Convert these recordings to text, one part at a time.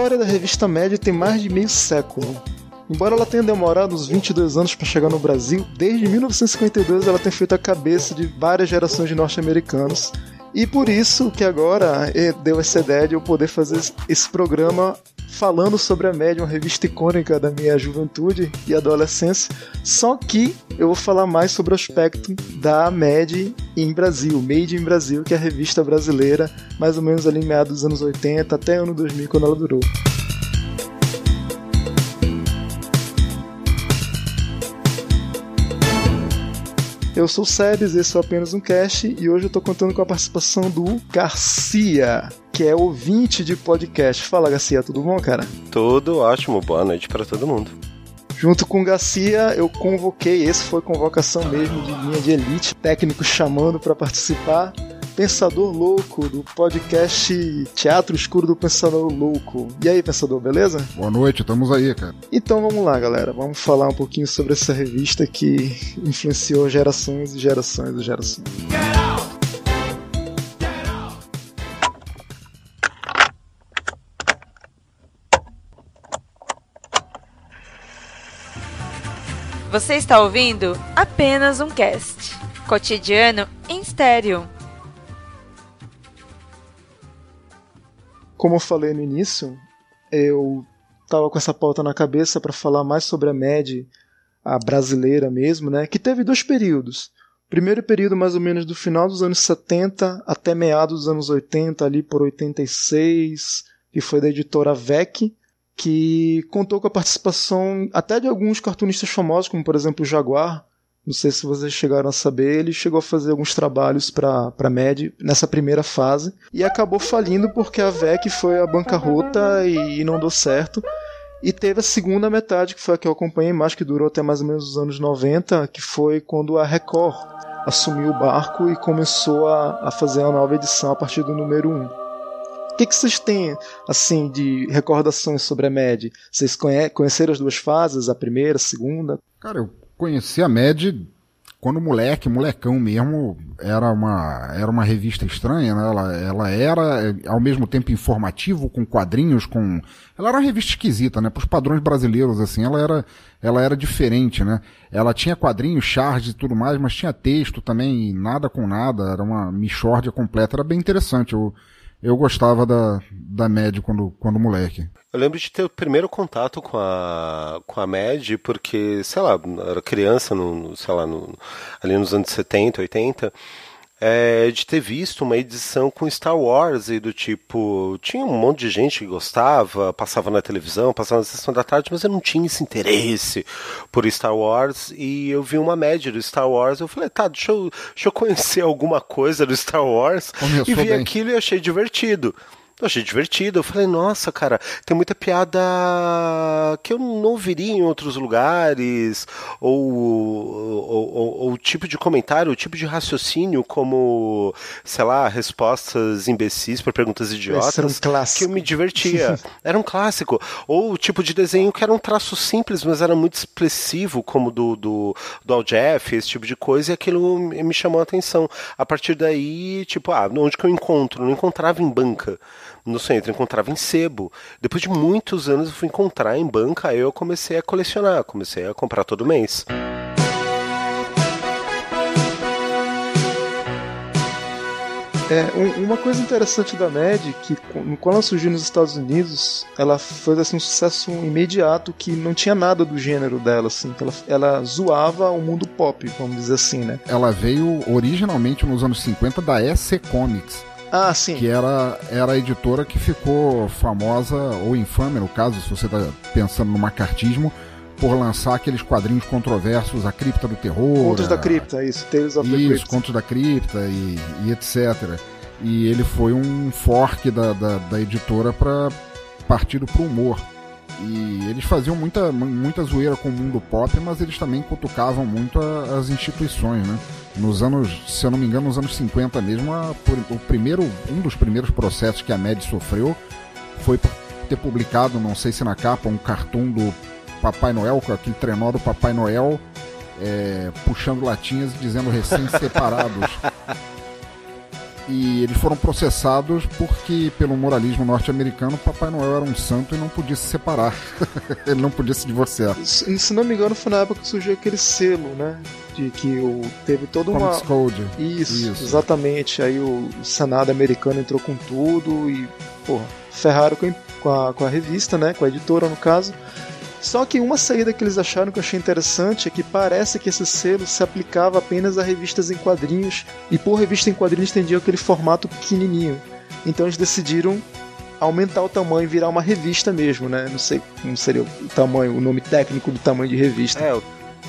história da revista Média tem mais de meio século. Embora ela tenha demorado uns 22 anos para chegar no Brasil, desde 1952 ela tem feito a cabeça de várias gerações de norte-americanos. E por isso que agora eh, deu essa ideia de eu poder fazer esse programa falando sobre a Média, uma revista icônica da minha juventude e adolescência. Só que eu vou falar mais sobre o aspecto da Mad em Brasil, Made in Brasil, que é a revista brasileira, mais ou menos ali em meados dos anos 80 até ano 2000, quando ela durou. Eu sou o Sebes, esse é apenas um cast e hoje eu tô contando com a participação do Garcia, que é ouvinte de podcast. Fala, Garcia, tudo bom, cara? Tudo ótimo, boa noite para todo mundo. Junto com o Garcia, eu convoquei, esse foi convocação mesmo de linha de elite, técnico chamando para participar. Pensador Louco, do podcast Teatro Escuro do Pensador Louco. E aí, Pensador, beleza? Boa noite, estamos aí, cara. Então vamos lá, galera. Vamos falar um pouquinho sobre essa revista que influenciou gerações e gerações e gerações. Você está ouvindo apenas um cast. Cotidiano em estéreo. Como eu falei no início, eu tava com essa pauta na cabeça para falar mais sobre a MED, a brasileira mesmo, né? Que teve dois períodos. Primeiro período mais ou menos do final dos anos 70 até meados dos anos 80, ali por 86, que foi da editora VEC, que contou com a participação até de alguns cartunistas famosos, como por exemplo o Jaguar. Não sei se vocês chegaram a saber, ele chegou a fazer alguns trabalhos para a MED nessa primeira fase e acabou falindo porque a VEC foi a bancarrota e, e não deu certo. E teve a segunda metade, que foi a que eu acompanhei mais, que durou até mais ou menos os anos 90, que foi quando a Record assumiu o barco e começou a, a fazer a nova edição a partir do número 1. O que, que vocês têm assim de recordações sobre a MED? Vocês conhe conheceram as duas fases, a primeira, a segunda? Cara, eu conheci a MED quando moleque, molecão mesmo, era uma, era uma revista estranha, né? Ela, ela era, ao mesmo tempo, informativo, com quadrinhos, com... Ela era uma revista esquisita, né? Para os padrões brasileiros, assim, ela era, ela era diferente, né? Ela tinha quadrinhos, charges e tudo mais, mas tinha texto também, nada com nada, era uma mixórdia completa, era bem interessante. Eu, eu gostava da, da MED quando, quando moleque. Eu lembro de ter o primeiro contato com a, com a MED, porque, sei lá, era criança, no, sei lá, no, ali nos anos 70, 80, é, de ter visto uma edição com Star Wars e do tipo. Tinha um monte de gente que gostava, passava na televisão, passava na sessão da tarde, mas eu não tinha esse interesse por Star Wars. E eu vi uma média do Star Wars. Eu falei, tá, deixa eu, deixa eu conhecer alguma coisa do Star Wars. Começou e vi bem. aquilo e achei divertido. Eu achei divertido. Eu falei, nossa, cara, tem muita piada que eu não ouviria em outros lugares, ou, ou, ou, ou o tipo de comentário, o tipo de raciocínio, como, sei lá, respostas imbecis para perguntas idiotas, era um clássico. que eu me divertia. era um clássico. Ou o tipo de desenho que era um traço simples, mas era muito expressivo, como do, do, do Al Jeff, esse tipo de coisa, e aquilo me me chamou a atenção. A partir daí, tipo, ah, onde que eu encontro? Não encontrava em banca no centro, eu encontrava em sebo. Depois de muitos anos eu fui encontrar em banca, aí eu comecei a colecionar, comecei a comprar todo mês. É, um- uma coisa interessante da MED, que qu- quando ela surgiu nos Estados Unidos, ela fez assim, um sucesso imediato que não tinha nada do gênero dela, assim, que ela, ela zoava o mundo pop, vamos dizer assim, né? Ela veio originalmente nos anos 50 da EC Comics, Ah, sim. que era, era a editora que ficou famosa, ou infame no caso, se você está pensando no macartismo, por lançar aqueles quadrinhos controversos, a Cripta do Terror. Contos da Cripta, isso, Tales of the Isso. Contos da Cripta e, e etc. E ele foi um fork da, da, da editora para partido pro humor. E eles faziam muita, muita zoeira com o mundo pop, mas eles também cutucavam muito a- as instituições, né? Nos anos, se eu não me engano, nos anos 50 mesmo, a- o primeiro, um dos primeiros processos que a MED sofreu foi por ter publicado, não sei se na capa, um cartoon do Papai Noel, com aquele trenó do Papai Noel, é, puxando latinhas e dizendo recém-separados. e eles foram processados porque, pelo moralismo norte-americano, Papai Noel era um santo e não podia se separar. Ele não podia se divorciar. Se, se não me engano, foi na época que surgiu aquele selo, né? De que o, teve todo uma. Code. Isso, Isso, exatamente. Aí o Senado americano entrou com tudo e, porra, ferraram com a, com a revista, né? Com a editora, no caso. Só que uma saída que eles acharam que eu achei interessante é que parece que esse selo se aplicava apenas a revistas em quadrinhos, e por revista em quadrinhos entendiam aquele formato pequenininho. Então eles decidiram aumentar o tamanho e virar uma revista mesmo, né? Não sei como seria o tamanho, o nome técnico do tamanho de revista. É, o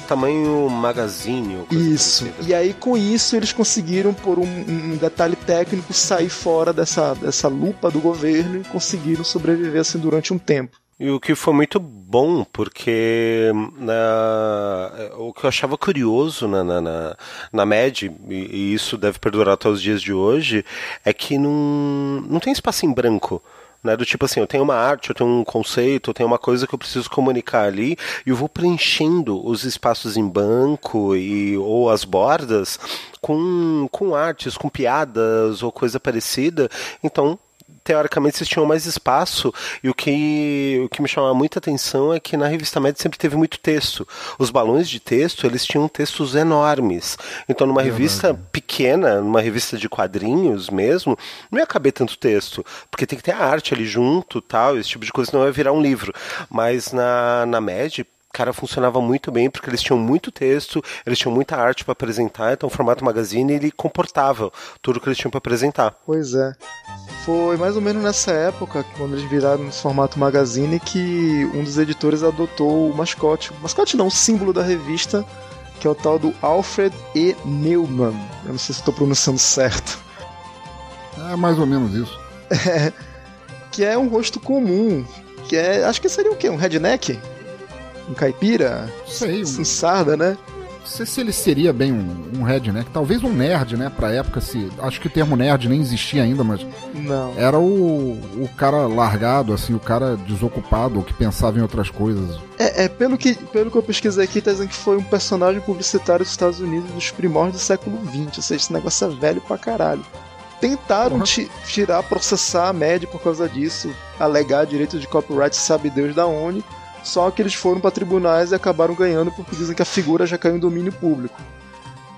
tamanho magazine. Isso. Parecida. E aí com isso eles conseguiram, por um, um, detalhe técnico, sair fora dessa, dessa lupa do governo e conseguiram sobreviver assim durante um tempo. E o que foi muito bom, porque na, o que eu achava curioso na, na, na, na MED, e, e, isso deve perdurar até os dias de hoje, é que não, não tem espaço em branco. Né, do tipo assim, eu tenho uma arte, eu tenho um conceito, eu tenho uma coisa que eu preciso comunicar ali, e eu vou preenchendo os espaços em banco e, ou as bordas com, com artes, com piadas ou coisa parecida. Então, teoricamente vocês tinham mais espaço e o que, o que me chamava muita atenção é que na revista Média sempre teve muito texto. Os balões de texto, eles tinham textos enormes. Então numa revista pequena, numa revista de quadrinhos mesmo, não ia caber tanto texto, porque tem que ter a arte ali junto, tal, esse tipo de coisa, não ia virar um livro. Mas na, na Média, cara, funcionava muito bem porque eles tinham muito texto, eles tinham muita arte para apresentar, então o formato magazine ele comportava tudo que eles tinham para apresentar. Pois é. Foi mais ou menos nessa época, quando eles viraram nesse formato magazine, que um dos editores adotou o mascote. O mascote não, o símbolo da revista, que é o tal do Alfred E. Neumann. Eu não sei se estou pronunciando certo. É mais ou menos isso. É, que é um rosto comum. Que é. Acho que seria o quê? Um redneck? Um caipira? Sei. Um sarda, né? Não sei se ele seria bem um, um redneck, talvez um nerd, né, pra época, se. Acho que o termo nerd nem existia ainda, mas. Não. Era o, o cara largado, assim, o cara desocupado, que pensava em outras coisas. É, é, pelo, que, pelo que eu pesquisei aqui, tá dizendo que foi um personagem publicitário dos Estados Unidos dos primórdios do século XX, ou seja, esse negócio é velho pra caralho. Tentaram uhum. tirar, processar a média por causa disso, alegar direito de copyright, sabe Deus da onde só que eles foram para tribunais e acabaram ganhando porque dizem que a figura já caiu em domínio público.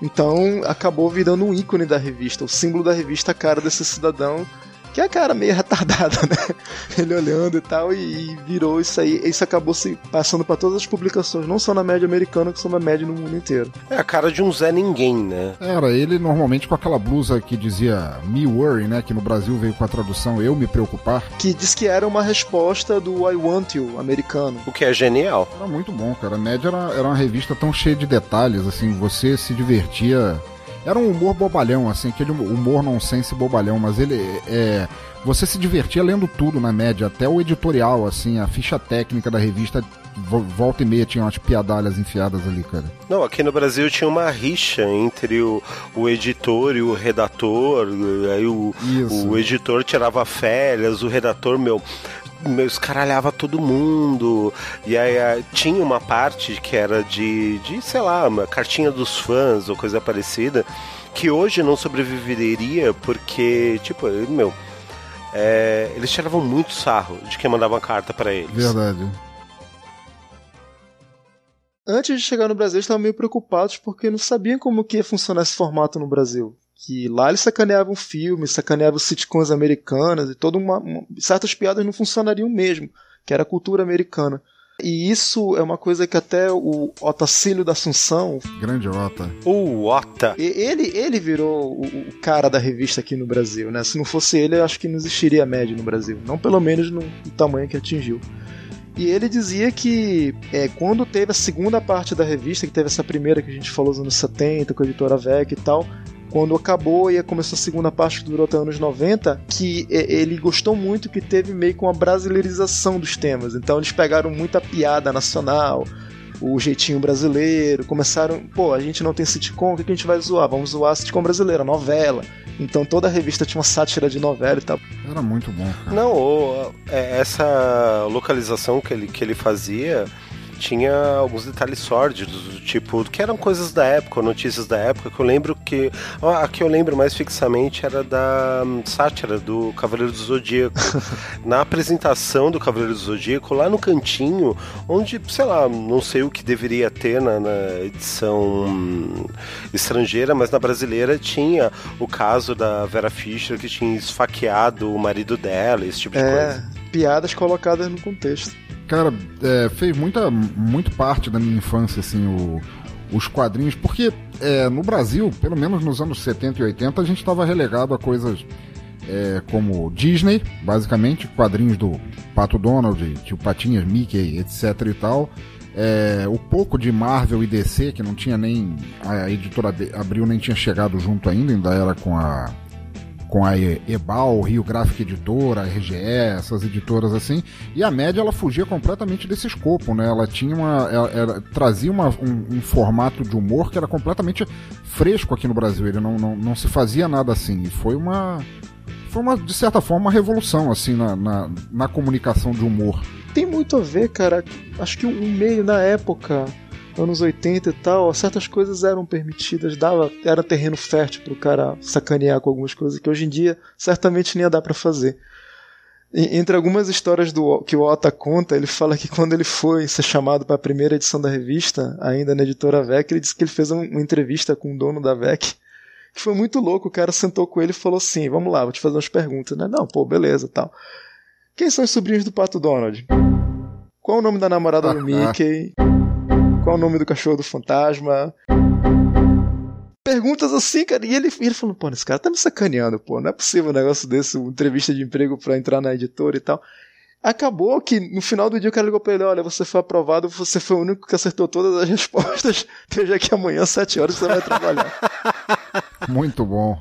Então acabou virando um ícone da revista, o símbolo da revista, a cara desse cidadão que é a cara meio retardada, né? Ele olhando e tal, e, e virou isso aí. Isso acabou se passando para todas as publicações, não só na média americana, que são na média no mundo inteiro. É a cara de um Zé Ninguém, né? Era ele normalmente com aquela blusa que dizia Me Worry, né? Que no Brasil veio com a tradução Eu Me Preocupar. Que diz que era uma resposta do I Want You americano. O que é genial. Era muito bom, cara. A média era, era uma revista tão cheia de detalhes, assim, você se divertia era um humor bobalhão, assim, aquele humor nonsense bobalhão, mas ele é. Você se divertia lendo tudo na média, até o editorial, assim, a ficha técnica da revista volta e meia tinha umas piadalhas enfiadas ali, cara. Não, aqui no Brasil tinha uma rixa entre o, o editor e o redator. Aí o, o editor tirava férias, o redator, meu, meu, escaralhava todo mundo. E aí tinha uma parte que era de, de, sei lá, uma cartinha dos fãs ou coisa parecida, que hoje não sobreviveria porque, tipo, meu. É, eles tiravam muito sarro de quem mandava uma carta para eles. Verdade. Antes de chegar no Brasil, eles estavam meio preocupados porque não sabiam como que ia funcionar esse formato no Brasil que lá eles sacaneavam filmes, sacaneavam sitcoms americanas e toda uma, uma, certas piadas não funcionariam mesmo, que era a cultura americana. E isso é uma coisa que até o Otacílio da Assunção. Grande Ota. O Ota. Ele, ele virou o, o, cara da revista aqui no Brasil, né? Se não fosse ele, eu acho que não existiria a média no Brasil. Não pelo menos no, no tamanho que atingiu. E ele dizia que é, quando teve a segunda parte da revista, que teve essa primeira que a gente falou nos anos 70, com a editora VEC e tal, quando acabou e começou a segunda parte que durou até anos 90, que ele gostou muito que teve meio que uma brasileirização dos temas. Então eles pegaram muita piada nacional, o jeitinho brasileiro, começaram, pô, a gente não tem sitcom, o que a gente vai zoar? Vamos zoar a sitcom brasileira, novela. Então toda a revista tinha uma sátira de novela e tal. Era muito bom. Cara. Não, é, essa localização que ele, que ele fazia tinha alguns detalhes sórdidos, do tipo, que eram coisas da época, notícias da época, que eu lembro que. A que eu lembro mais fixamente era da um, sátira do Cavaleiro do Zodíaco. Na apresentação do Cavaleiro do Zodíaco, lá no cantinho, onde, sei lá, não sei o que deveria ter na, na edição um, estrangeira, mas na brasileira tinha o caso da Vera Fischer que tinha esfaqueado o marido dela, esse tipo de é, coisa. Piadas colocadas no contexto. Cara, é, fez muita, muito parte da minha infância, assim, o, os quadrinhos, porque é, no Brasil, pelo menos nos anos 70 e 80, a gente estava relegado a coisas é, como Disney, basicamente, quadrinhos do Pato Donald, Tio Patinhas, Mickey, etc e tal. É, o pouco de Marvel e DC, que não tinha nem. A editora Abril nem tinha chegado junto ainda, ainda era com a com a Ebal, Rio Graphic Editora, a RGE, essas editoras assim, e a média ela fugia completamente desse escopo, né? Ela tinha uma. Ela, ela trazia uma, um, um, formato de humor que era completamente fresco aqui no Brasil. Ele não, não, não se fazia nada assim. E foi uma. Foi uma, de certa forma, uma revolução, assim, na, na, na comunicação de humor. Tem muito a ver, cara. Acho que o meio na época anos 80 e tal, certas coisas eram permitidas, dava, era terreno fértil pro cara sacanear com algumas coisas que hoje em dia certamente nem ia dar para fazer. E, entre algumas histórias do, que o Ota conta, ele fala que quando ele foi ser chamado para a primeira edição da revista, ainda na editora VEC, ele disse que ele fez uma entrevista com o dono da VEC, que foi muito louco. O cara sentou com ele e falou assim: Vamos lá, vou te fazer umas perguntas, né? Não, pô, beleza tal. Quem são os sobrinhos do Pato Donald? Qual o nome da namorada do Mickey? Qual o nome do cachorro do fantasma? Perguntas assim, cara. E ele, ele falou, pô, esse cara tá me sacaneando, pô. Não é possível um negócio desse, uma entrevista de emprego para entrar na editora e tal. Acabou que no final do dia o cara ligou pra ele: Olha, você foi aprovado, você foi o único que acertou todas as respostas. Esteja aqui amanhã, às 7 horas, você vai trabalhar. Muito bom.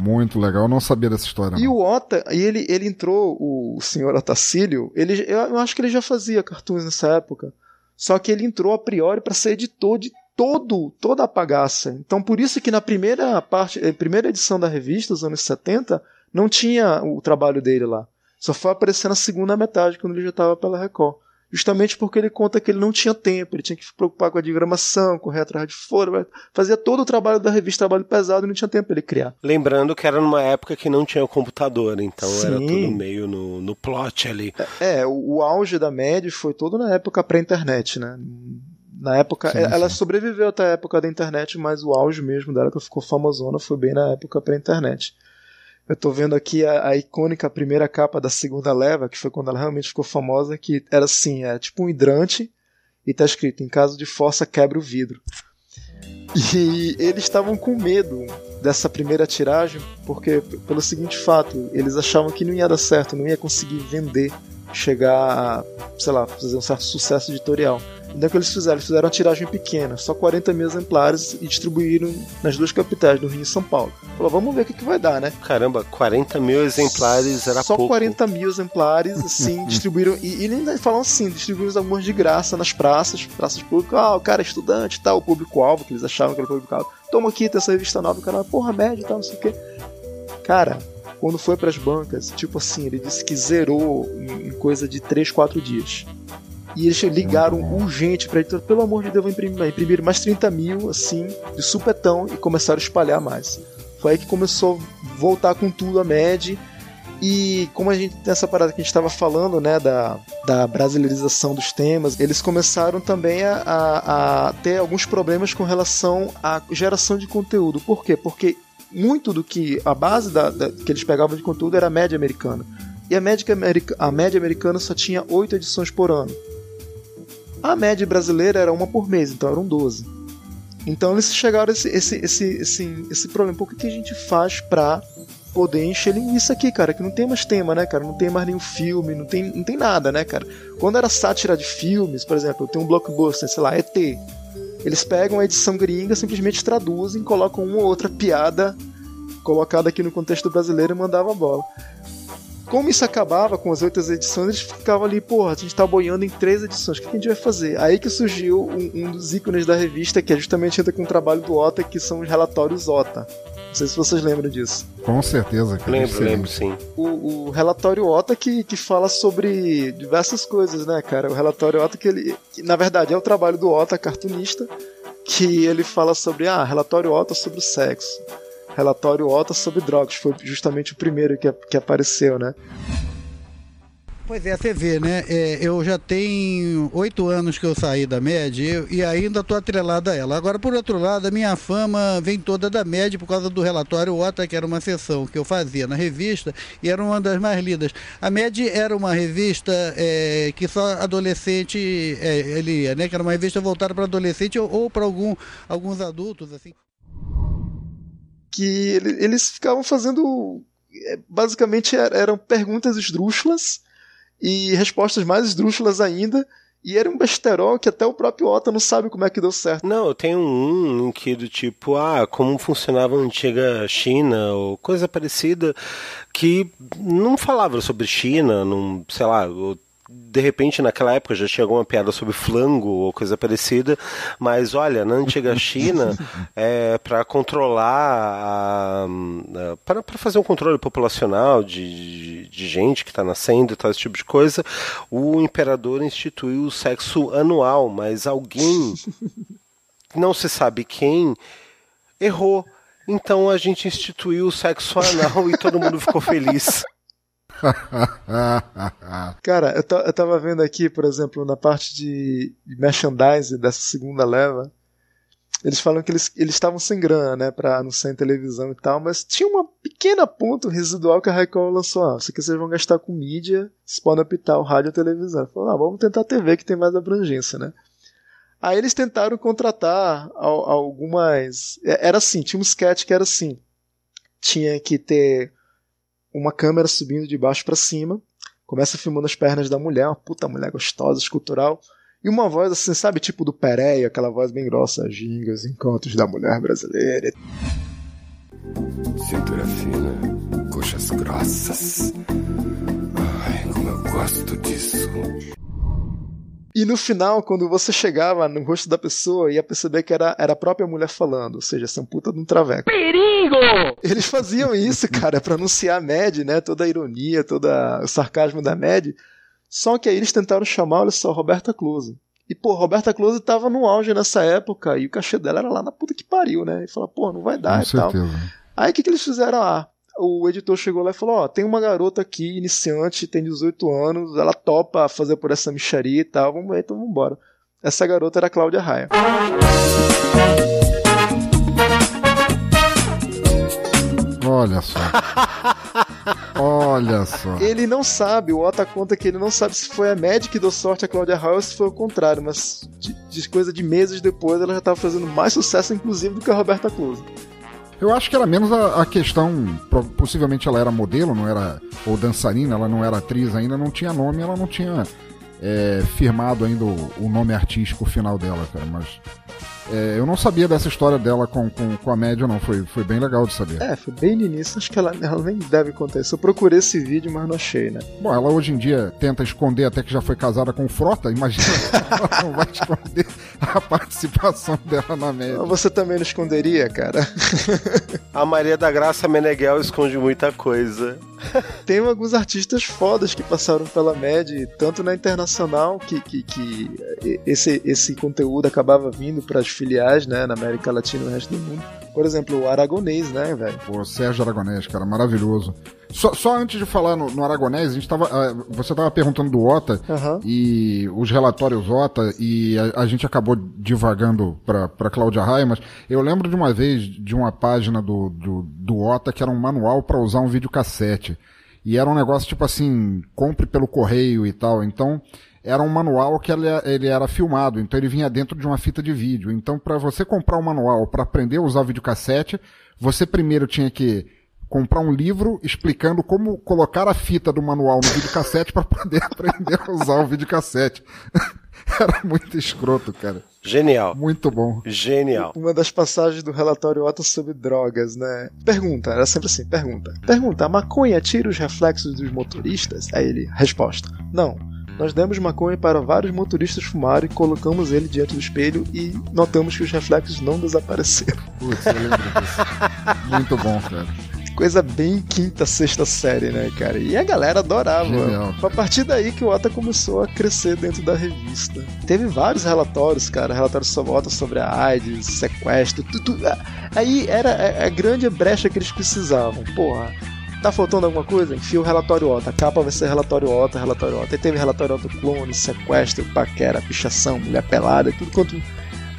Muito legal, eu não sabia dessa história. E não. o Ota, e ele, ele entrou, o senhor Otacílio, ele, eu, eu acho que ele já fazia cartoons nessa época. Só que ele entrou a priori para ser editor de todo toda a bagaça. Então por isso que na primeira parte, eh, primeira edição da revista, dos anos 70, não tinha o trabalho dele lá. Só foi aparecer na segunda metade, quando ele já estava pela Record justamente porque ele conta que ele não tinha tempo, ele tinha que se preocupar com a diagramação, correr atrás de folha, fazia todo o trabalho da revista, trabalho pesado, e não tinha tempo para ele criar. Lembrando que era numa época que não tinha computador, então Sim. era tudo meio no, no plot ali. É, é o, o, auge da MED foi todo na época pré-internet, né? Na época, sim, ela sim. sobreviveu até a época da internet, mas o auge mesmo dela, que ficou famosona, foi bem na época pré-internet. Eu tô vendo aqui a, a, icônica primeira capa da segunda leva, que foi quando ela realmente ficou famosa, que era assim, é tipo um hidrante e tá escrito, em caso de força quebra o vidro. E eles estavam com medo dessa primeira tiragem, porque pelo seguinte fato, eles achavam que não ia dar certo, não ia conseguir vender, chegar a, sei lá, fazer um certo sucesso editorial. Então o que eles fizeram? Eles fizeram uma tiragem pequena, só 40 mil exemplares e distribuíram nas duas capitais, no Rio e São Paulo. Falou, vamos ver o que, que vai dar, né? Caramba, 40 mil exemplares era só pouco. Só 40 mil exemplares, assim, distribuíram. E, e ainda falam assim, distribuíram algumas de graça nas praças, praças públicas. Ah, o cara é estudante, tal, tá, o público-alvo, que eles achavam que era público-alvo. Toma aqui, tem essa revista nova, o cara, porra, média e tal, não sei o quê. Cara, quando foi para as bancas, tipo assim, ele disse que zerou em coisa de 3, 4 dias. E eles ligaram urgente pra editora, pelo amor de Deus, vou imprimir, imprimir mais 30 mil, assim, de supetão, e começaram a espalhar mais. Foi aí que começou a voltar com tudo a MED. E como a gente tem essa parada que a gente estava falando, né, da, da brasileirização dos temas, eles começaram também a, a, a, ter alguns problemas com relação à geração de conteúdo. Por quê? Porque muito do que a base da, da que eles pegavam de conteúdo era a média americana. E a média, a média americana só tinha oito edições por ano. A média brasileira era uma por mês, então eram 12. Então eles chegaram a esse, esse, esse, esse, esse problema. Por que, que a gente faz pra poder encher linguiça aqui, cara? Que não tem mais tema, né, cara? Não tem mais nenhum filme, não tem, não tem nada, né, cara? Quando era sátira de filmes, por exemplo, tem um blockbuster, sei lá, ET. Eles pegam a edição gringa, simplesmente traduzem, colocam uma ou outra piada colocada aqui no contexto brasileiro e mandava bola como isso acabava com as outras edições, eles ficavam ali, porra, a gente tá boiando em três edições, o que a gente vai fazer? Aí que surgiu um, um dos ícones da revista, que é justamente entra com o trabalho do OTA, que são os relatórios OTA. Não sei se vocês lembram disso. Com certeza, cara. Lembro, lembro, sim. O, o relatório OTA que, que fala sobre diversas coisas, né, cara? O relatório OTA que ele. Que, na verdade, é o trabalho do OTA, cartunista, que ele fala sobre. Ah, relatório OTA sobre o sexo. Relatório OTA sobre drogas. Foi justamente o primeiro que, que apareceu, né? Pois é, você vê, né? É, eu já tenho oito anos que eu saí da MED e ainda estou atrelado a ela. Agora, por outro lado, a minha fama vem toda da MED por causa do relatório OTA, que era uma sessão que eu fazia na revista e era uma das mais lidas. A MED era uma revista é, que só adolescente é, lia, né? Que era uma revista voltada para adolescente ou, ou para algum, alguns adultos, assim. Que eles ficavam fazendo. É, basicamente eram perguntas esdrúxulas e respostas mais esdrúxulas ainda. E era um besterol que até o próprio Otto não sabe como é que deu certo. Não, tenho um que do tipo, ah, como funcionava a antiga China ou coisa parecida, que não falava sobre China, não, sei lá, de repente naquela época já tinha alguma piada sobre flango ou coisa parecida, mas olha, na antiga China, é, para controlar, para fazer um controle populacional de, de, de gente que está nascendo e tal, esse tipo de coisa, o imperador instituiu o sexo anual, mas alguém, não se sabe quem, errou. Então a gente instituiu o sexo anal e todo mundo ficou feliz. Cara, eu, eu tava vendo aqui, por exemplo, na parte de merchandising dessa segunda leva, eles falam que eles estavam sem grana, né, pra anunciar em televisão e tal, mas tinha uma pequena ponto residual que a Record lançou. Ah, isso aqui vocês vão gastar com mídia, vocês podem apitar o rádio e televisão. Falaram, ah, vamos tentar a TV que tem mais abrangência, né. Aí eles tentaram contratar algumas. É, era assim, tinha um sketch que era assim. Tinha que ter uma câmera subindo de baixo para cima, começa filmando as pernas da mulher, uma puta mulher gostosa, escultural, e uma voz assim, sabe, tipo do Pereia, aquela voz bem grossa, gingas, encantos da mulher brasileira. Cintura fina, coxas grossas. Ai, como eu gosto disso. E no final, quando você chegava no rosto da pessoa, ia perceber que era, era a própria mulher falando, ou seja, essa puta de um traveco. Perigo! Eles faziam isso, cara, para anunciar a Mad, né? Toda a ironia, todo o sarcasmo da Mad. Só que aí eles tentaram chamar, olha só, Roberta Close. E, pô, Roberta Close tava no auge nessa época, e o cachê dela era lá na puta que pariu, né? E falou, pô, não vai dar Com e certeza. tal. Aí o que, que eles fizeram? Ah, o editor chegou lá e falou: Ó, oh, tem uma garota aqui, iniciante, tem 18 anos, ela topa fazer por essa micharia e tal, vamos ver, então vamos embora. Essa garota era a Cláudia Raia. Olha só. Olha só. Ele não sabe, o Ota conta que ele não sabe se foi a Mad que deu sorte a Claudia Raia ou se foi o contrário, mas de, de coisa de meses depois ela já estava fazendo mais sucesso, inclusive, do que a Roberta Close. Eu acho que era menos a, a, questão. Possivelmente ela era modelo, não era. Ou dançarina, ela não era atriz ainda, não tinha nome, ela não tinha é, firmado ainda o, o, nome artístico final dela, cara. Mas é, eu não sabia dessa história dela com, com, com, a média, não. Foi, foi bem legal de saber. É, foi bem no início. Acho que ela, ela nem deve contar isso. Eu procurei esse vídeo, mas não achei, né? Bom, ela hoje em dia tenta esconder até que já foi casada com Frota. Imagina, ela não vai esconder a participação dela na média. Você também não esconderia, cara? a Maria da Graça Meneghel esconde muita coisa. Tem alguns artistas fodas que passaram pela MED, tanto na internacional, que, que, que esse, esse conteúdo acabava vindo para as filiais, né, na América Latina e no resto do mundo. Por exemplo, o Aragonês, né, velho? Pô, Sérgio Aragonês, cara, maravilhoso. Só, só antes de falar no, no Aragonés, a gente tava, uh, você estava perguntando do OTA uhum. e os relatórios OTA e a, a gente acabou divagando para Cláudia Raia, mas eu lembro de uma vez de uma página do, do, do OTA que era um manual para usar um videocassete. E era um negócio tipo assim, compre pelo correio e tal. Então, era um manual que ele, ele era filmado, então ele vinha dentro de uma fita de vídeo. Então, para você comprar um manual para aprender a usar o videocassete, você primeiro tinha que comprar um livro explicando como colocar a fita do manual no videocassete para poder aprender a usar o videocassete. Era muito escroto, cara. Genial. Muito bom. Genial. Uma das passagens do relatório Otto sobre drogas, né? Pergunta, era sempre assim, pergunta. Pergunta, a maconha tira os reflexos dos motoristas? Aí ele, resposta, não. Nós demos maconha para vários motoristas fumarem, colocamos ele diante do espelho e notamos que os reflexos não desapareceram. Putz, eu lembro disso. Muito bom, cara. Coisa bem quinta, sexta série, né, cara? E a galera adorava. Genial. Foi a partir daí que o Ota começou a crescer dentro da revista. Teve vários relatórios, cara. Relatórios sobre Ota sobre a AIDS, sequestro, tudo. Aí era a, a grande brecha que eles precisavam. Porra, Tá faltando alguma coisa? Enfia o relatório OTA. A capa vai ser relatório OTA, relatório OTA. Aí teve relatório OTA clone, sequestro, paquera, pichação, mulher pelada, tudo quanto,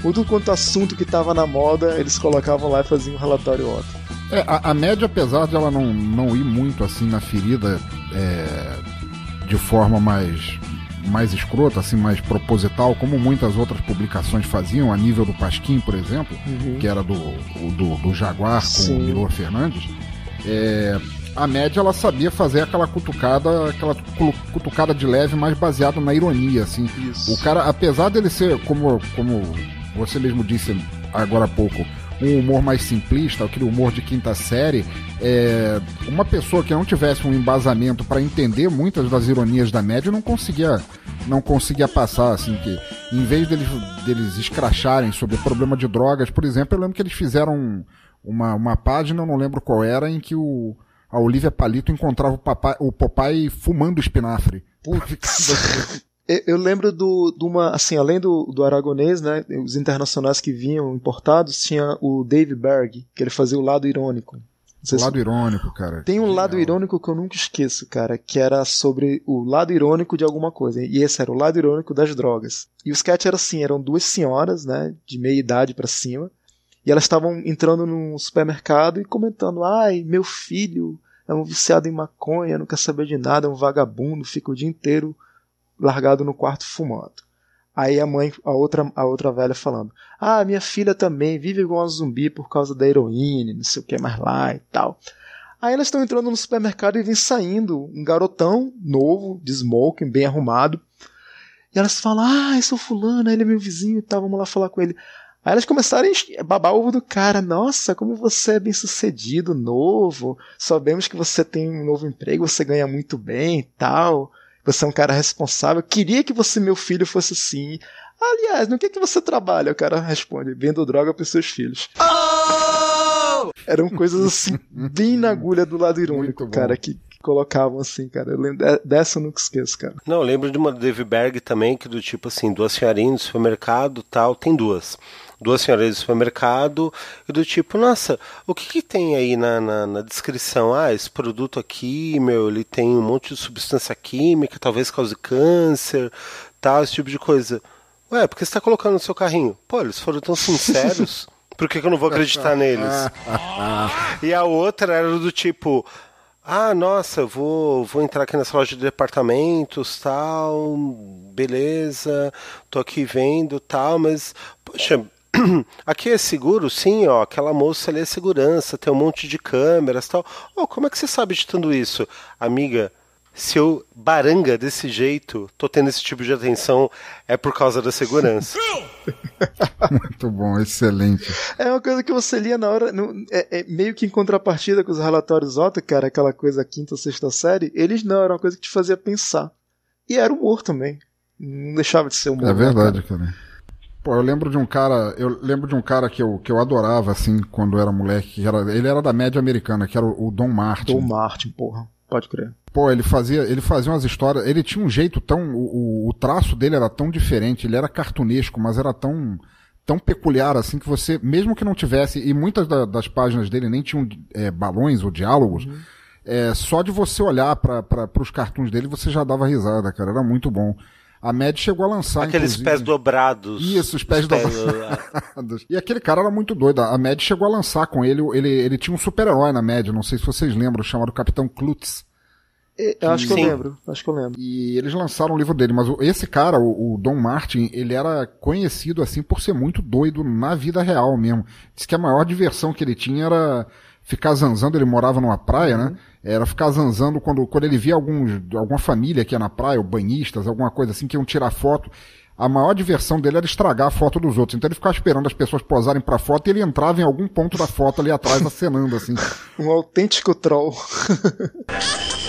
tudo quanto assunto que tava na moda, eles colocavam lá e faziam um relatório OTA. É, a, a média, apesar de ela não, não ir muito assim na ferida é, de forma mais, mais escrota, assim, mais proposital, como muitas outras publicações faziam, a nível do Pasquim, por exemplo, que era do, o- do, do Jaguar com Sim. o Milor Fernandes, é, a média ela sabia fazer aquela cutucada, aquela cu- cutucada de leve, mais baseada na ironia, assim. Isso. O cara, apesar dele ser, como, como você mesmo disse agora há pouco, um humor mais simplista, aquele humor de quinta série, é, uma pessoa que não tivesse um embasamento para entender muitas das ironias da média não conseguia não conseguia passar, assim, que em vez deles, deles escracharem sobre o problema de drogas, por exemplo, eu lembro que eles fizeram uma, uma página, eu não lembro qual era, em que o, a Olivia Palito encontrava o, papai, o Popeye fumando espinafre. Putz, Eu, lembro do, de uma, assim, além do, do aragonês, né, os internacionais que vinham importados, tinha o Dave Berg, que ele fazia o lado irônico. O se- lado irônico, cara. Tem um lado irônico que eu nunca esqueço, cara, que era sobre o lado irônico de alguma coisa. E esse era o lado irônico das drogas. E o sketch era assim, eram duas senhoras, né, de meia idade pra cima, e elas estavam entrando num supermercado e comentando: "Ai, meu filho é um viciado em maconha, não quer saber de nada, é um vagabundo, fica o dia inteiro largado no quarto fumando". Aí a mãe, a outra, a outra velha falando: Ah, minha filha também vive igual uma zumbi por causa da heroína, não sei o que mais lá e tal. Aí elas estão entrando no supermercado e vem saindo um garotão novo, de smoking, bem arrumado. E elas falam: Ah, eu sou fulano, ele é meu vizinho e tal, vamos lá falar com ele. Aí elas começaram a babar o ovo do cara. Nossa, como você é bem sucedido, novo. Sabemos que você tem um novo emprego, você ganha muito bem e tal. Você é um cara responsável. Queria que você, meu filho, fosse assim. Aliás, no que, que você trabalha? O cara responde: vendo droga para seus filhos. Eram coisas assim, bem na agulha do lado irônico, cara, que, que colocavam assim, cara. Eu lembro, de- dessa eu nunca esqueço, cara. Não, eu lembro de uma do Dave Berg também, que do tipo assim, duas senhorinhas no supermercado tal, tem duas. Duas senhorinhas no supermercado, e do tipo, nossa, o que, que tem aí na, na, na descrição? Ah, esse produto aqui, meu, ele tem um monte de substância química, talvez cause câncer, tal, esse tipo de coisa. Ué, por que você tá colocando no seu carrinho? Pô, eles foram tão sinceros, por que, que eu não vou acreditar neles? E a outra era do tipo, ah, nossa, eu vou, vou entrar aqui nessa loja de departamentos, tal, beleza, tô aqui vendo, tal, mas, poxa, aqui é seguro? Sim, ó, aquela moça ali é segurança, tem um monte de câmeras, tal. Oh, como é que você sabe de tudo isso? Amiga, se eu baranga desse jeito, tô tendo esse tipo de atenção, é por causa da segurança. Muito bom, excelente. É uma coisa que você lia na hora, no- é, é meio que em contrapartida com os relatórios Otto, cara, aquela coisa quinta, sexta série, eles não, era uma coisa que te fazia pensar. E era humor também. Não deixava de ser humor. É né, verdade, cara. Pô, eu lembro de um cara, eu lembro de um cara que eu, que eu adorava, assim, quando era moleque, que era, ele era da média americana, que era o, o Don Martin. Tom Martin, porra. Pode crer. Pô, ele fazia, ele fazia umas histórias, ele tinha um jeito tão, o, o, o traço dele era tão diferente, ele era cartunesco, mas era tão, tão peculiar assim que você, mesmo que não tivesse, e muitas da- das páginas dele nem tinham é, balões ou diálogos, é, só de você olhar para os cartoons dele você já dava risada, cara, era muito bom. A Mad chegou a lançar Aqueles inclusive- pés dobrados. Isso, os pés dobrados. E aquele cara era muito doido. A Mad chegou a lançar com ele. Ele, ele tinha um super-herói na Mad, não sei se vocês lembram, chamado Capitão Klutz. Eu acho que Sim. eu lembro. Acho que eu lembro. E eles lançaram o livro dele, mas esse cara, o, o Don Martin, ele era conhecido assim por ser muito doido na vida real mesmo. Diz que a maior diversão que ele tinha era ficar zanzando, ele morava numa praia, né? Era ficar zanzando quando, quando ele via alguns, alguma família que ia na praia, ou banhistas, alguma coisa assim, que iam tirar foto. A maior diversão dele era estragar a foto dos outros. Então ele ficava esperando as pessoas posarem pra foto e ele entrava em algum ponto da foto ali atrás acenando, assim. Um autêntico troll.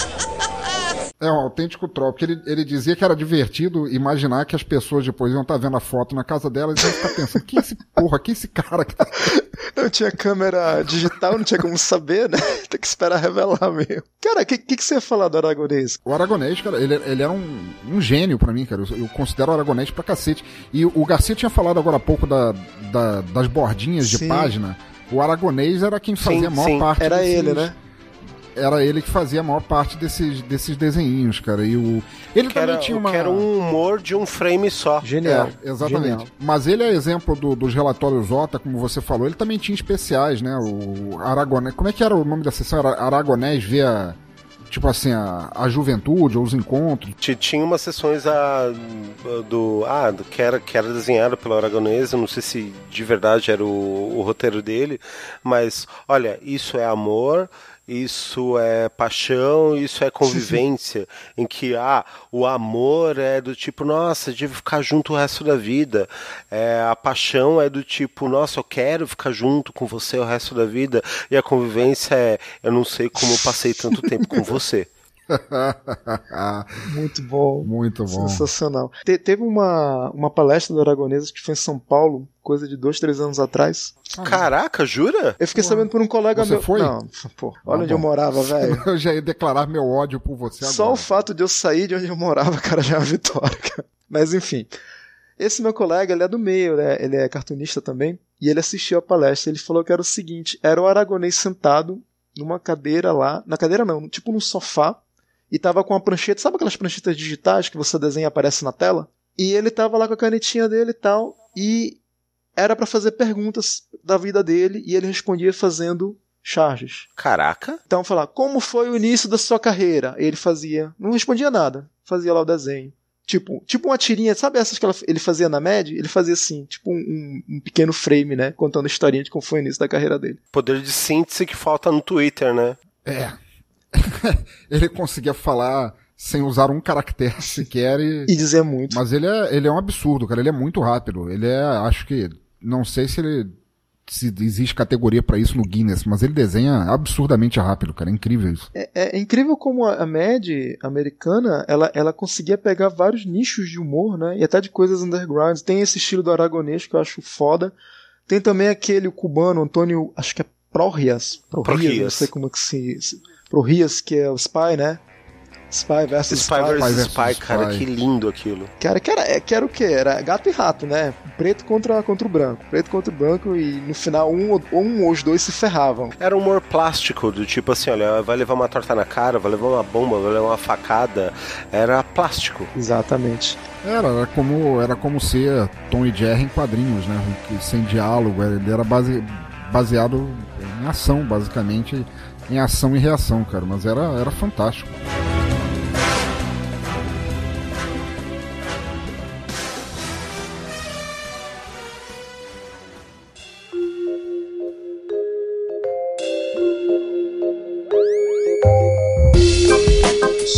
É um autêntico troll, porque ele, ele dizia que era divertido imaginar que as pessoas depois iam estar vendo a foto na casa delas e iam ficar pensando, quem é esse porra, quem é esse cara que tá... Não tinha câmera digital, não tinha como saber, né? Tem que esperar revelar mesmo. Cara, o que, que, que, você ia falar do Aragonês? O Aragonês, cara, ele, ele era um, um gênio para mim, cara. Eu, eu, considero o Aragonês pra cacete. E o Garcia tinha falado agora há pouco da, da das bordinhas Sim. de página. O Aragonês era quem fazia sim, a maior sim. parte Era desses... ele, né? Era ele que fazia a maior parte desses, desses desenhinhos, cara. E o. Ele que também era, tinha uma. Que era um humor de um frame só. Genial. É, exatamente. Genial. Mas ele é exemplo do, dos relatórios OTA, como você falou. Ele também tinha especiais, né? O Aragonés. Como é que era o nome da sessão? Era Aragonés via tipo assim, a, a juventude ou os encontros. Tinha umas sessões a, do. Ah, do, que, era, que era desenhado pelo Aragonês, eu não sei se de verdade era o, o roteiro dele, mas olha, isso é amor, isso é paixão, isso é convivência, em que ah, o amor é do tipo, nossa, devo ficar junto o resto da vida. É, a paixão é do tipo, nossa, eu quero ficar junto com você o resto da vida. E a convivência é, eu não sei como eu passei tanto tempo com você. Muito bom. Muito bom. Sensacional. Te, teve uma, uma palestra do Aragonesa que foi em São Paulo, coisa de dois, três anos atrás. Caraca, jura? Eu fiquei sabendo por um colega você meu. Foi? Não, pô, olha ah, onde bom. eu morava, velho. Eu já ia declarar meu ódio por você Só agora. o fato de eu sair de onde eu morava, cara, já é uma vitória, cara. Mas enfim. Esse meu colega, ele é do meio, né? ele é cartunista também, e ele assistiu a palestra. Ele falou que era o seguinte: era o aragonês sentado numa cadeira lá, na cadeira não, tipo num sofá, e tava com uma prancheta, sabe aquelas pranchetas digitais que você desenha e aparece na tela? E ele tava lá com a canetinha dele e tal, e era para fazer perguntas da vida dele, e ele respondia fazendo charges. Caraca! Então falar, como foi o início da sua carreira? Ele fazia, não respondia nada, fazia lá o desenho. Tipo, tipo uma tirinha, sabe essas que ele fazia na MED? Ele fazia assim, tipo um, um, pequeno frame, né? Contando a historinha de como foi o início da carreira dele. Poder de síntese que falta no Twitter, né? É. ele conseguia falar sem usar um caractere sequer e, e dizer muito. Mas ele é, ele é um absurdo, cara. Ele é muito rápido. Ele é, acho que, não sei se ele se existe categoria para isso no Guinness, mas ele desenha absurdamente rápido, cara. É incrível isso. É, é, incrível como a, Mad americana, ela, ela conseguia pegar vários nichos de humor, né? E até de coisas underground. Tem esse estilo do aragonês que eu acho foda. Tem também aquele cubano, Antônio, acho que é Prorrias. Prorrias, não sei como é que se, se pro Rias, que é o Spy, né? Spy versus Spy. Spy versus Spy, cara, que lindo aquilo. Cara, que era, é, que era o quê? Era gato e rato, né? Preto contra, contra o branco. Preto contra o branco e no final um ou um ou os dois se ferravam. Era um humor plástico, do tipo assim, olha, vai levar uma torta na cara, vai levar uma bomba, vai levar uma facada. Era plástico. Exatamente. Era, era como, era como ser Tom e Jerry em quadrinhos, né? Sem diálogo, ele era base, baseado em ação, basicamente em ação e reação, cara, mas era, era fantástico.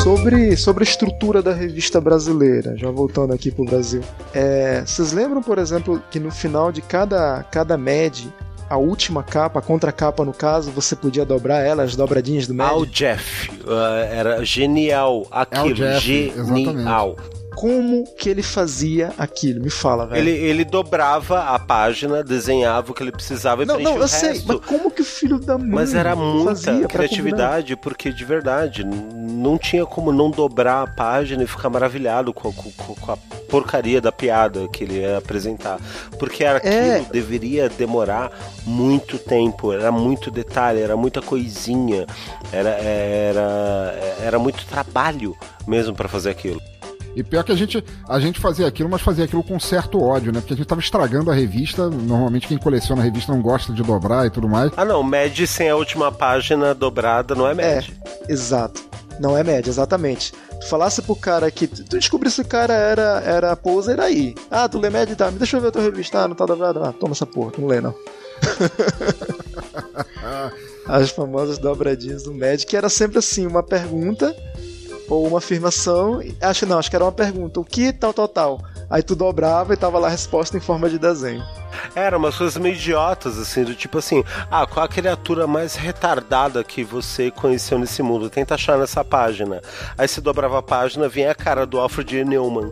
Sobre, sobre a estrutura da revista brasileira, já voltando aqui pro Brasil. É, vocês lembram, por exemplo, que no final de cada, cada MED a última capa, a contracapa no caso, você podia dobrar ela, as dobradinhas do médio? Al Jeff. Uh, era genial aquilo. Jeff, genial. Exatamente como que ele fazia aquilo? Me fala, velho. Ele, ele dobrava a página, desenhava o que ele precisava e não, preenchia não, eu o sei, resto. Mas como que o filho da mãe Mas era muita criatividade, porque de verdade, não tinha como não dobrar a página e ficar maravilhado com, com, com a porcaria da piada que ele ia apresentar. Porque era aquilo é... deveria demorar muito tempo, era muito detalhe, era muita coisinha, era, era, era muito trabalho mesmo para fazer aquilo. E pior que a gente, a gente fazia aquilo, mas fazia aquilo com certo ódio, né? Porque a gente tava estragando a revista. Normalmente quem coleciona a revista não gosta de dobrar e tudo mais. Ah, não. Mad sem a última página dobrada não é Mad. É, exato. Não é Mad, exatamente. Tu falasse pro cara que. Tu descobrisse que o cara era, era poser aí. Ah, tu lê Mad? Tá, me deixa eu ver a tua revista. Ah, não tá dobrada? Ah, toma essa porra, tu não lê não. As famosas dobradinhas do Mad, que era sempre assim, uma pergunta ou uma afirmação, acho não, acho que era uma pergunta, o que tal, tal, tal. Aí tu dobrava e tava lá a resposta em forma de desenho. Era umas coisas meio idiotas, assim, do tipo assim, ah, qual a criatura mais retardada que você conheceu nesse mundo? Tenta achar nessa página. Aí você dobrava a página, vinha a cara do Alfred Newman.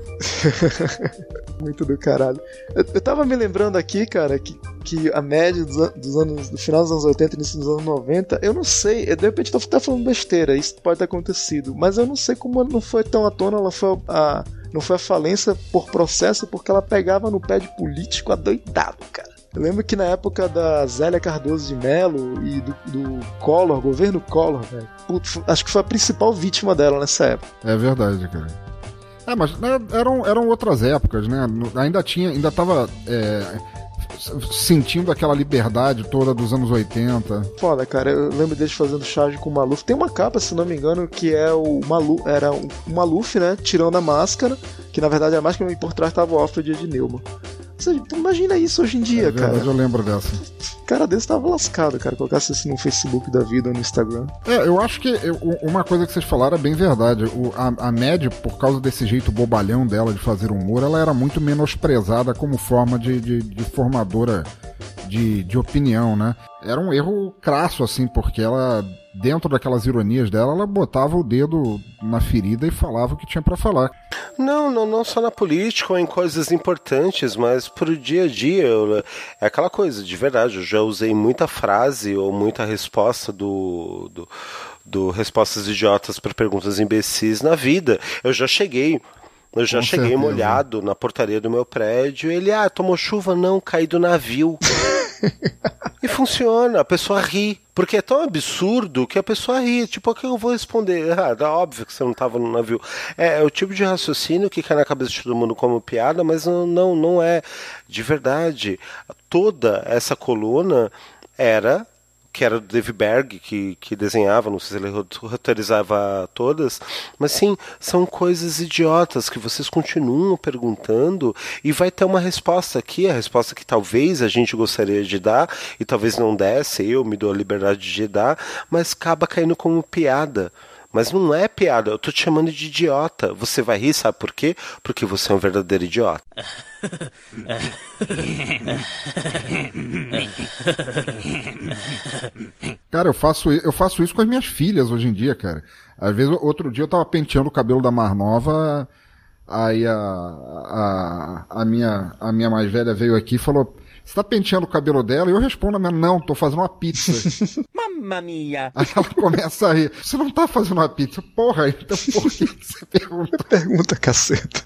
Muito do caralho. Eu, eu tava me lembrando aqui, cara, que, que a média dos, dos anos. do final dos anos 80 e início dos anos 90, eu não sei, eu, de repente tô até falando besteira, isso pode ter acontecido, mas eu não sei como não foi tão à tona, ela foi a. Não foi a falência por processo, porque ela pegava no pé de político adoidado, cara. Eu lembro que na época da Zélia Cardoso de Mello e do, do Collor, governo Collor, velho, acho que foi a principal vítima dela nessa época. É verdade, cara. É, mas né, eram, eram outras épocas, né? Ainda tinha, ainda tava é, sentindo aquela liberdade toda dos anos 80. Foda, cara. Eu lembro deles fazendo charge com o Maluf. Tem uma capa, se não me engano, que é o Maluf, era o Maluf, né? Tirando a máscara, que na verdade a máscara por trás tava o Alfred de Neumann. Imagina isso hoje em dia, é verdade, cara. Eu lembro dessa. Cara desse tava lascado, cara. Colocasse assim no Facebook da vida ou no Instagram. É, eu acho que eu, uma coisa que vocês falaram é bem verdade. O, a, a Mad, por causa desse jeito bobalhão dela de fazer humor, ela era muito menosprezada como forma de, de, de formadora de, de opinião, né? Era um erro crasso, assim, porque ela dentro daquelas ironias dela, ela botava o dedo na ferida e falava o que tinha para falar. Não, não, não só na política ou em coisas importantes, mas pro dia a dia. Eu, é aquela coisa, de verdade, eu já usei muita frase ou muita resposta do, do, do respostas idiotas para perguntas imbecis na vida. Eu já cheguei eu já Com cheguei certeza. molhado na portaria do meu prédio. Ele, ah, tomou chuva? Não, caí do navio. E funciona, a pessoa ri. Porque é tão absurdo que a pessoa ri. Tipo, o que eu vou responder? Ah, é óbvio que você não estava no navio. É, é, o tipo de raciocínio que cai na cabeça de todo mundo como piada, mas não, não, não é de verdade. Toda essa coluna era que era do Dave Berg, que, que desenhava, não sei se ele roteirizava todas, mas sim, são coisas idiotas que vocês continuam perguntando e vai ter uma resposta aqui, a resposta que talvez a gente gostaria de dar e talvez não desse, eu me dou a liberdade de dar, mas acaba caindo como piada. Mas não é piada, eu tô te chamando de idiota. Você vai rir, sabe por quê? Porque você é um verdadeiro idiota. Cara, eu faço, eu faço isso com as minhas filhas hoje em dia, cara. Às vezes, outro dia eu tava penteando o cabelo da Mar Nova, aí a, a, a, minha, a minha mais velha veio aqui e falou, você tá penteando o cabelo dela? E eu respondo a minha, não, tô fazendo uma pizza. Mamma mia! Aí ela começa a rir. Você não tá fazendo uma pizza? Porra, então por que você pergunta? Pergunta, caceta.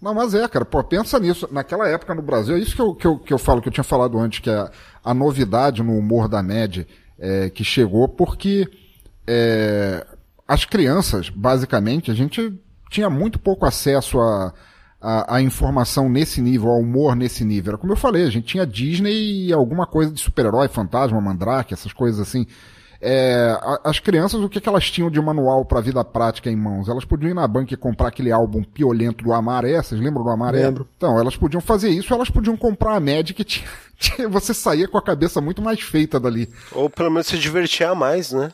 Não, mas é, cara, pô, pensa nisso. Naquela época no Brasil, é isso que eu, que eu, que eu falo, que eu tinha falado antes, que é a novidade no humor da média é, que chegou, porque é, as crianças, basicamente, a gente tinha muito pouco acesso a a, a, informação nesse nível, ao humor nesse nível. Era como eu falei, a gente tinha Disney e alguma coisa de super-herói, fantasma, mandrake, essas coisas assim. É, as crianças, o que, que elas tinham de manual para vida prática em mãos? Elas podiam ir na banca e comprar aquele álbum piolento do Amaré, vocês lembram do Amaré? Lembro. Então, elas podiam fazer isso, elas podiam comprar a Magic que tinha, tinha, você saía com a cabeça muito mais feita dali. Ou pelo menos se divertir a mais, né?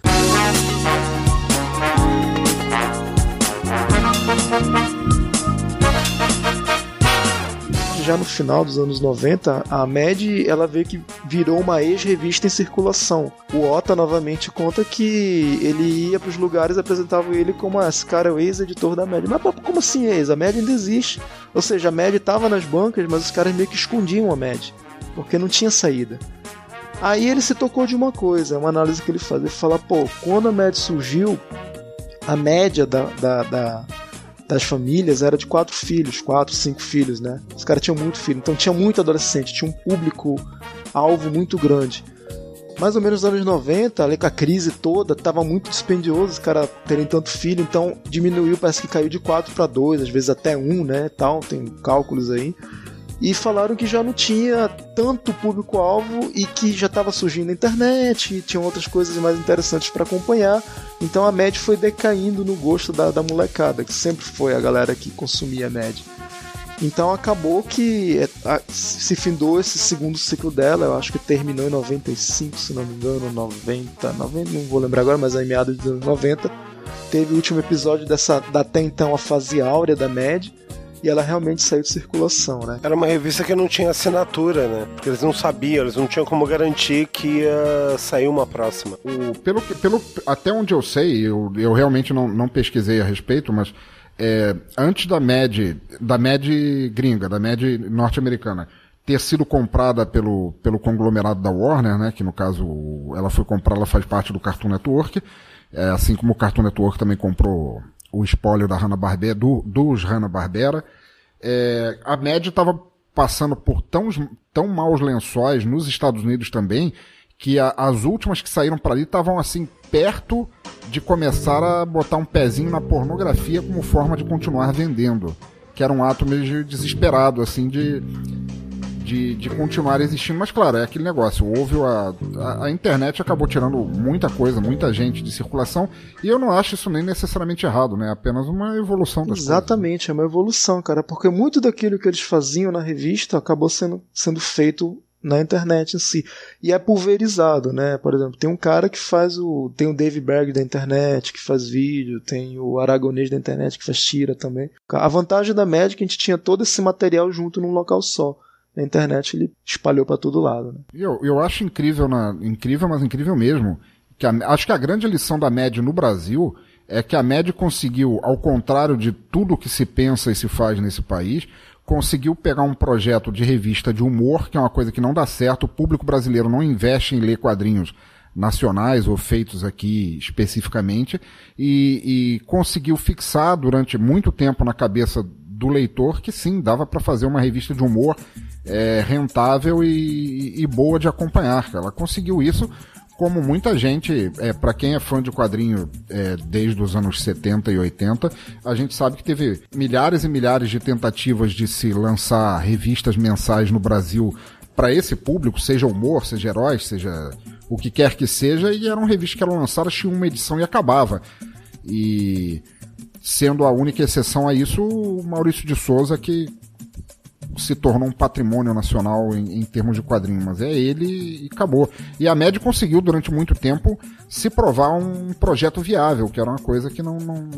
Já no final dos anos 90, a Mad ela veio que virou uma ex-revista em circulação. O Ota novamente conta que ele ia para os lugares e ele como esse cara o ex-editor da Mad. Mas como assim ex? A Mad ainda existe. Ou seja, a Mad estava nas bancas, mas os caras meio que escondiam a Mad, porque não tinha saída. Aí ele se tocou de uma coisa, uma análise que ele faz. Ele fala, pô, quando a Mad surgiu, a média da, da, da das famílias era de quatro filhos, quatro, cinco filhos, né? Os caras tinham muito filho, então tinha muito adolescente, tinha um público alvo muito grande. Mais ou menos nos anos 90, ali com a crise toda, tava muito dispendioso os caras terem tanto filho, então diminuiu, parece que caiu de 4 para 2, às vezes até 1, né, tal, tem cálculos aí e falaram que já não tinha tanto público-alvo e que já estava surgindo a internet e tinham outras coisas mais interessantes para acompanhar. Então a média foi decaindo no gosto da, da molecada, que sempre foi a galera que consumia a média. Então acabou que é, se findou esse segundo ciclo dela, eu acho que terminou em 95, se não me engano, 90, 90 não vou lembrar agora, mas aí meados dos anos 90. Teve o último episódio dessa da até então a fase áurea da Mad, e ela realmente saiu de circulação, né? Era uma revista que não tinha assinatura, né? Porque eles não sabiam, eles não tinham como garantir que ia sair uma próxima. O, pelo, pelo, até onde eu sei, eu, eu realmente não, não pesquisei a respeito, mas é, antes da MED, da MED gringa, da MED norte-americana, ter sido comprada pelo, pelo conglomerado da Warner, né, que no caso ela foi comprada, ela faz parte do Cartoon Network, é, assim como o Cartoon Network também comprou o espólio da Hanna-Barbera, do, dos Hanna-Barbera, é, a MED estava passando por tão, tão maus lençóis nos Estados Unidos também, que a, as últimas que saíram para ali estavam assim perto de começar a botar um pezinho na pornografia como forma de continuar vendendo, que era um ato meio desesperado assim de de, de continuar existindo, mas claro, é aquele negócio. Houve a, a, a, internet acabou tirando muita coisa, muita gente de circulação, e eu não acho isso nem necessariamente errado, né? É apenas uma evolução das Exatamente, coisas. é uma evolução, cara, porque muito daquilo que eles faziam na revista acabou sendo, sendo feito na internet em si. E é pulverizado, né? Por exemplo, tem um cara que faz o. Tem o Dave Berg da internet, que faz vídeo, tem o Aragonês da internet, que faz tira também. A vantagem da média é que a gente tinha todo esse material junto num local só. Na internet ele espalhou para todo lado. Né? Eu, eu acho incrível, na, incrível, mas incrível mesmo, que a, acho que a grande lição da média no Brasil é que a média conseguiu, ao contrário de tudo que se pensa e se faz nesse país, conseguiu pegar um projeto de revista de humor, que é uma coisa que não dá certo, o público brasileiro não investe em ler quadrinhos nacionais ou feitos aqui especificamente, e, e conseguiu fixar durante muito tempo na cabeça do leitor que sim, dava para fazer uma revista de humor é, rentável e, e, boa de acompanhar. Ela conseguiu isso como muita gente, é, para quem é fã de quadrinho é, desde os anos 70 e 80, a gente sabe que teve milhares e milhares de tentativas de se lançar revistas mensais no Brasil para esse público, seja humor, seja heróis, seja o que quer que seja, e eram revistas que eram lançadas, tinha uma edição e acabava. E sendo a única exceção a isso, o Maurício de Souza, que se tornou um patrimônio nacional em, em, termos de quadrinho, mas é ele e acabou. E a MED conseguiu durante muito tempo se provar um projeto viável, que era uma coisa que não, não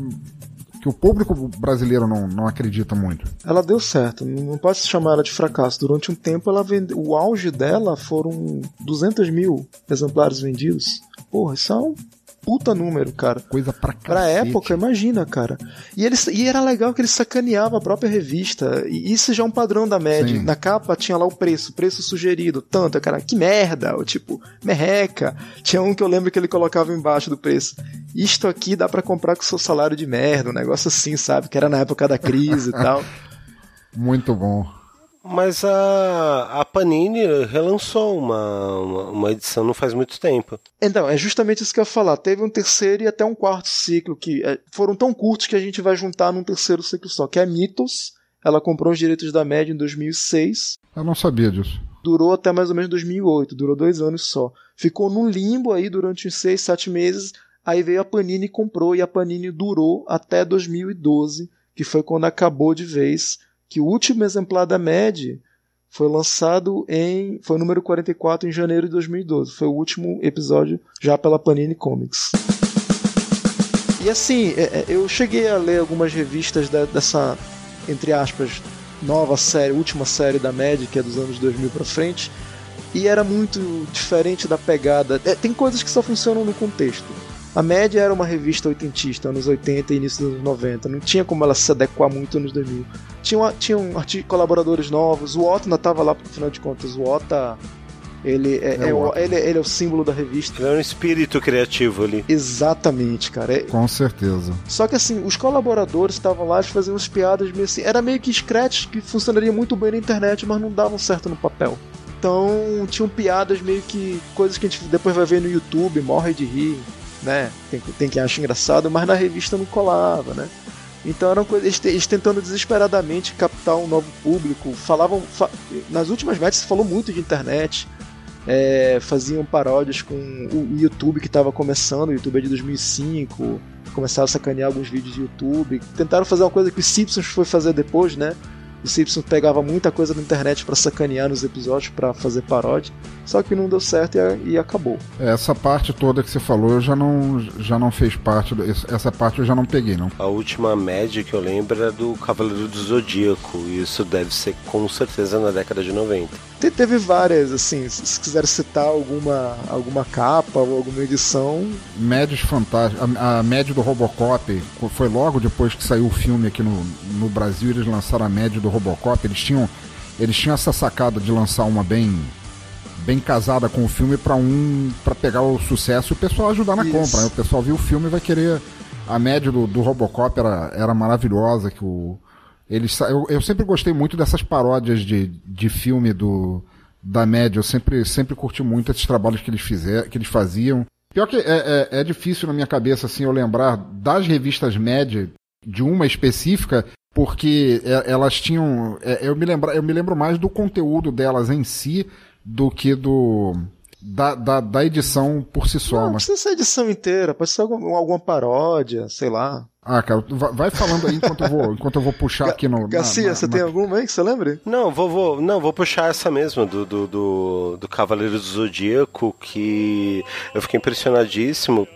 que o público brasileiro não, não acredita muito. Ela deu certo, não pode se chamar ela de fracasso. Durante um tempo, ela vende... o auge dela foram 200 mil exemplares vendidos. Porra, isso é um puta número, cara. Coisa pra cacete. Pra época, imagina, cara. E, ele, e era legal que ele sacaneava a própria revista. E isso já é um padrão da média. Na capa tinha lá o preço, preço sugerido, tanto. Cara, que merda. Ou tipo, merreca. Tinha um que eu lembro que ele colocava embaixo do preço. Isto aqui dá para comprar com seu salário de merda. Um negócio assim, sabe? Que era na época da crise e tal. Muito bom. Mas a, a Panini relançou uma, uma, uma, edição não faz muito tempo. Então, é justamente isso que eu ia falar. Teve um terceiro e até um quarto ciclo que é, foram tão curtos que a gente vai juntar num terceiro ciclo só, que é Mythos. Ela comprou os direitos da média em 2006. Eu não sabia disso. Durou até mais ou menos 2008, durou dois anos só. Ficou num limbo aí durante uns seis, sete meses. Aí veio a Panini e comprou, e a Panini durou até 2012, que foi quando acabou de vez que o último exemplar da MED foi lançado em. Foi o número 44 em janeiro de 2012. Foi o último episódio já pela Panini Comics. E assim, é, é, eu cheguei a ler algumas revistas dessa, entre aspas, nova série, última série da MED, que é dos anos 2000 para frente, e era muito diferente da pegada. É, tem coisas que só funcionam no contexto. A média era uma revista oitentista, anos 80 e início dos anos 90. Não tinha como ela se adequar muito anos 2000. Tinha, tinham colaboradores novos. O Otto ainda estava lá, afinal de contas. O Otto, ele é, é, é o, ele, ele, é o símbolo da revista. Ele é um espírito criativo ali. Exatamente, cara. É... Com certeza. Só que assim, os colaboradores estavam lá, eles faziam umas piadas meio assim. Era meio que scratch que funcionaria muito bem na internet, mas não davam certo no papel. Então tinham piadas meio que. coisas que a gente depois vai ver no YouTube, morre de rir né? Tem, tem quem acha engraçado, mas na revista não colava, né? Então eram coisas, eles, tentando desesperadamente captar um novo público. Falavam. Fa, nas últimas matches se falou muito de internet. É, faziam paródias com o YouTube que estava começando, o YouTube é de 2005. Começaram a sacanear alguns vídeos de YouTube. Tentaram fazer uma coisa que o Simpsons foi fazer depois, né? Os Simpsons pegava muita coisa na internet para sacanear nos episódios, para fazer paródia, só que não deu certo e, e, acabou. Essa parte toda que você falou, eu já não, já não fez parte, do, essa parte eu já não peguei, não. A última média que eu lembro é do Cavaleiro do Zodíaco, e isso deve ser com certeza na década de 90. Te, teve várias, assim, se quiser citar alguma, alguma capa ou alguma edição. Médios fantásticos. A, a média do Robocop foi logo depois que saiu o filme aqui no, no Brasil, eles lançaram a média do Robocop. Eles tinham, eles tinham essa sacada de lançar uma bem bem casada com o filme para um para pegar o sucesso e o pessoal ajudar na Isso. compra. Né? O pessoal viu o filme e vai querer a média do, do Robocop era, era maravilhosa que o eles eu, eu sempre gostei muito dessas paródias de, de filme do da média. Eu sempre sempre curti muito esses trabalhos que eles fizeram, que eles faziam. Pior que é, é, é difícil na minha cabeça assim eu lembrar das revistas média de uma específica porque é, elas tinham. É, eu, me lembro, eu me lembro mais do conteúdo delas em si do que do. Da, da, da edição por si só. Não, mas... precisa ser a edição inteira, pode ser alguma, alguma paródia, sei lá. Ah, cara, vai falando aí enquanto eu vou, enquanto eu vou puxar aqui no. Garcia, você na... tem alguma aí que você lembre? Não, vou, vou, não, vou puxar essa mesmo, do, do, do, do Cavaleiro do Zodíaco, que eu fiquei impressionadíssimo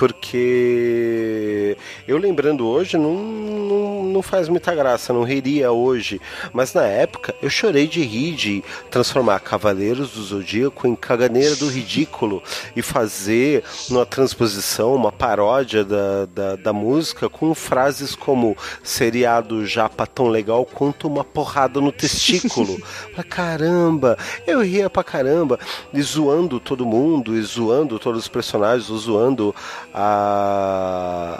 porque eu lembrando hoje não, não, não, faz muita graça, não riria hoje. Mas na época eu chorei de rir de transformar Cavaleiros do Zodíaco em Caganeira do Ridículo e fazer uma transposição, uma paródia da, da, da música com frases como seriado japa tão legal quanto uma porrada no testículo. caramba, eu ria pra caramba, e zoando todo mundo, e zoando todos os personagens, zoando a,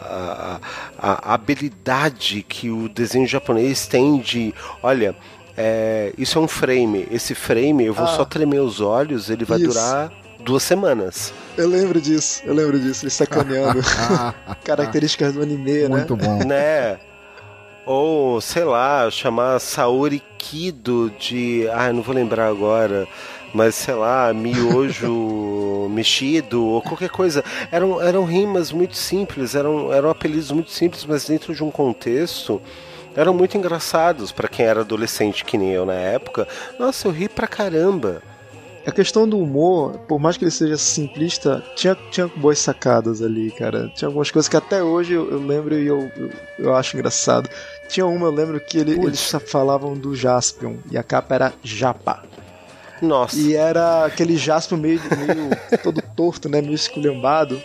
a, a habilidade que o desenho japonês tem de, olha, é, isso é um frame. Esse frame eu vou ah, só tremer os olhos, ele vai isso. durar duas semanas. Eu lembro disso, eu lembro disso, ele sacaneando características do anime, Muito né? bom. Né? Ou, sei lá, chamar Saori Kido de. Ah, não vou lembrar agora mas sei lá, miojo mexido ou qualquer coisa. Eram, eram rimas muito simples, eram, eram apelidos muito simples, mas dentro de um contexto eram muito engraçados para quem era adolescente que nem eu na época. Nossa, eu ri pra caramba. A questão do humor, por mais que ele seja simplista, tinha, tinha boas sacadas ali, cara. Tinha algumas coisas que até hoje eu, eu lembro e eu, eu, eu, acho engraçado. Tinha uma, eu lembro que ele, eles falavam do Jaspion e a capa era Japa. Nossa. E era aquele Jasper meio, meio todo torto, né? Meio esculhambado.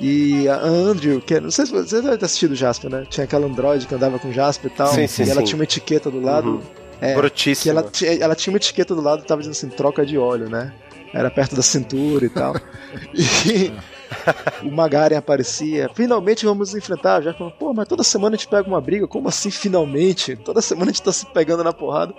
E a Andrew, que não sei se você deve ter assistido o Jasper, né? Tinha aquela androide que andava com Jasper e tal. Sim, sim, e ela sim. tinha uma etiqueta do lado. Uhum. É, Brutíssima. Ela, ela tinha uma etiqueta do lado que tava dizendo assim, troca de óleo, né? Era perto da cintura e tal. e o Magaren aparecia. Finalmente vamos enfrentar. Já falou, pô, mas toda semana a gente pega uma briga. Como assim, finalmente? Toda semana a gente tá se pegando na porrada.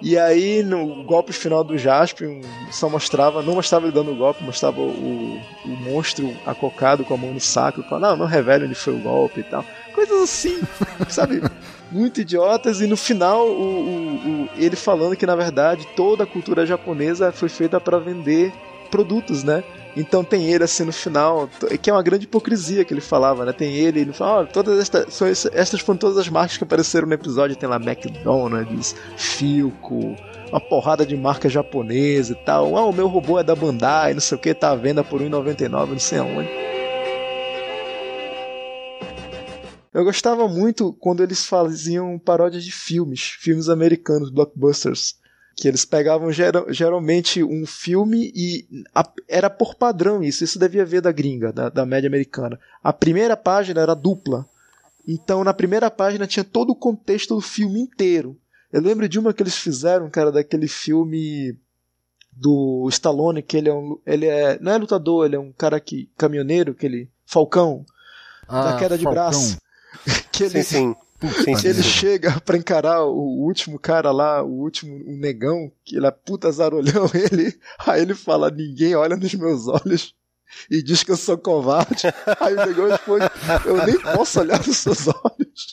E aí, no golpe final do Jasper, só mostrava, não mostrava ele dando o golpe, mostrava o, o monstro acocado com a mão no saco, falando, não, não revela onde foi o golpe e tal. Coisas assim, sabe? Muito idiotas, e no final, o, o, o, ele falando que na verdade toda a cultura japonesa foi feita para vender produtos, né? Então tem ele assim no final, que é uma grande hipocrisia que ele falava, né? Tem ele, ele fala, oh, todas estas, são estas foram todas as marcas que apareceram no episódio, tem lá McDonald's, Filco, uma porrada de marca japonesa e tal. Ah, o meu robô é da Bandai, não sei o que, tá à venda por 1,99, não sei aonde. Eu gostava muito quando eles faziam paródias de filmes, filmes americanos, blockbusters que eles pegavam geral, geralmente um filme e a, era por padrão isso, isso devia ver da gringa, da, da média americana. A primeira página era dupla, então na primeira página tinha todo o contexto do filme inteiro. Eu lembro de uma que eles fizeram, cara, daquele filme do Stallone, que ele é um, ele é, não é lutador, ele é um cara que caminhoneiro, aquele Falcão, ah, da queda de Falcão. braço. que ele, sim, sim. Puta ele chega pra encarar o último cara lá, o último o negão, que ele é puta zarolhão, ele, aí ele fala, ninguém olha nos meus olhos e diz que eu sou covarde. Aí o negão responde, eu nem posso olhar nos seus olhos.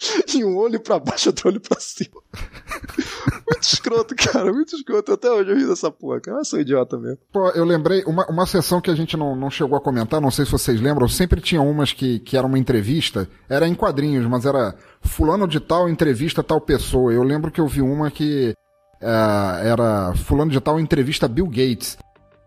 E um olho para baixo, outro olho para cima. Muito escroto, cara, muito escroto. Até hoje eu ri dessa porra, cara. Eu sou idiota mesmo. Pô, eu lembrei, uma, uma sessão que a gente não, não chegou a comentar, não sei se vocês lembram, sempre tinha umas que, que era uma entrevista, era em quadrinhos, mas era fulano de tal entrevista tal pessoa. Eu lembro que eu vi uma que é, era fulano de tal entrevista Bill Gates.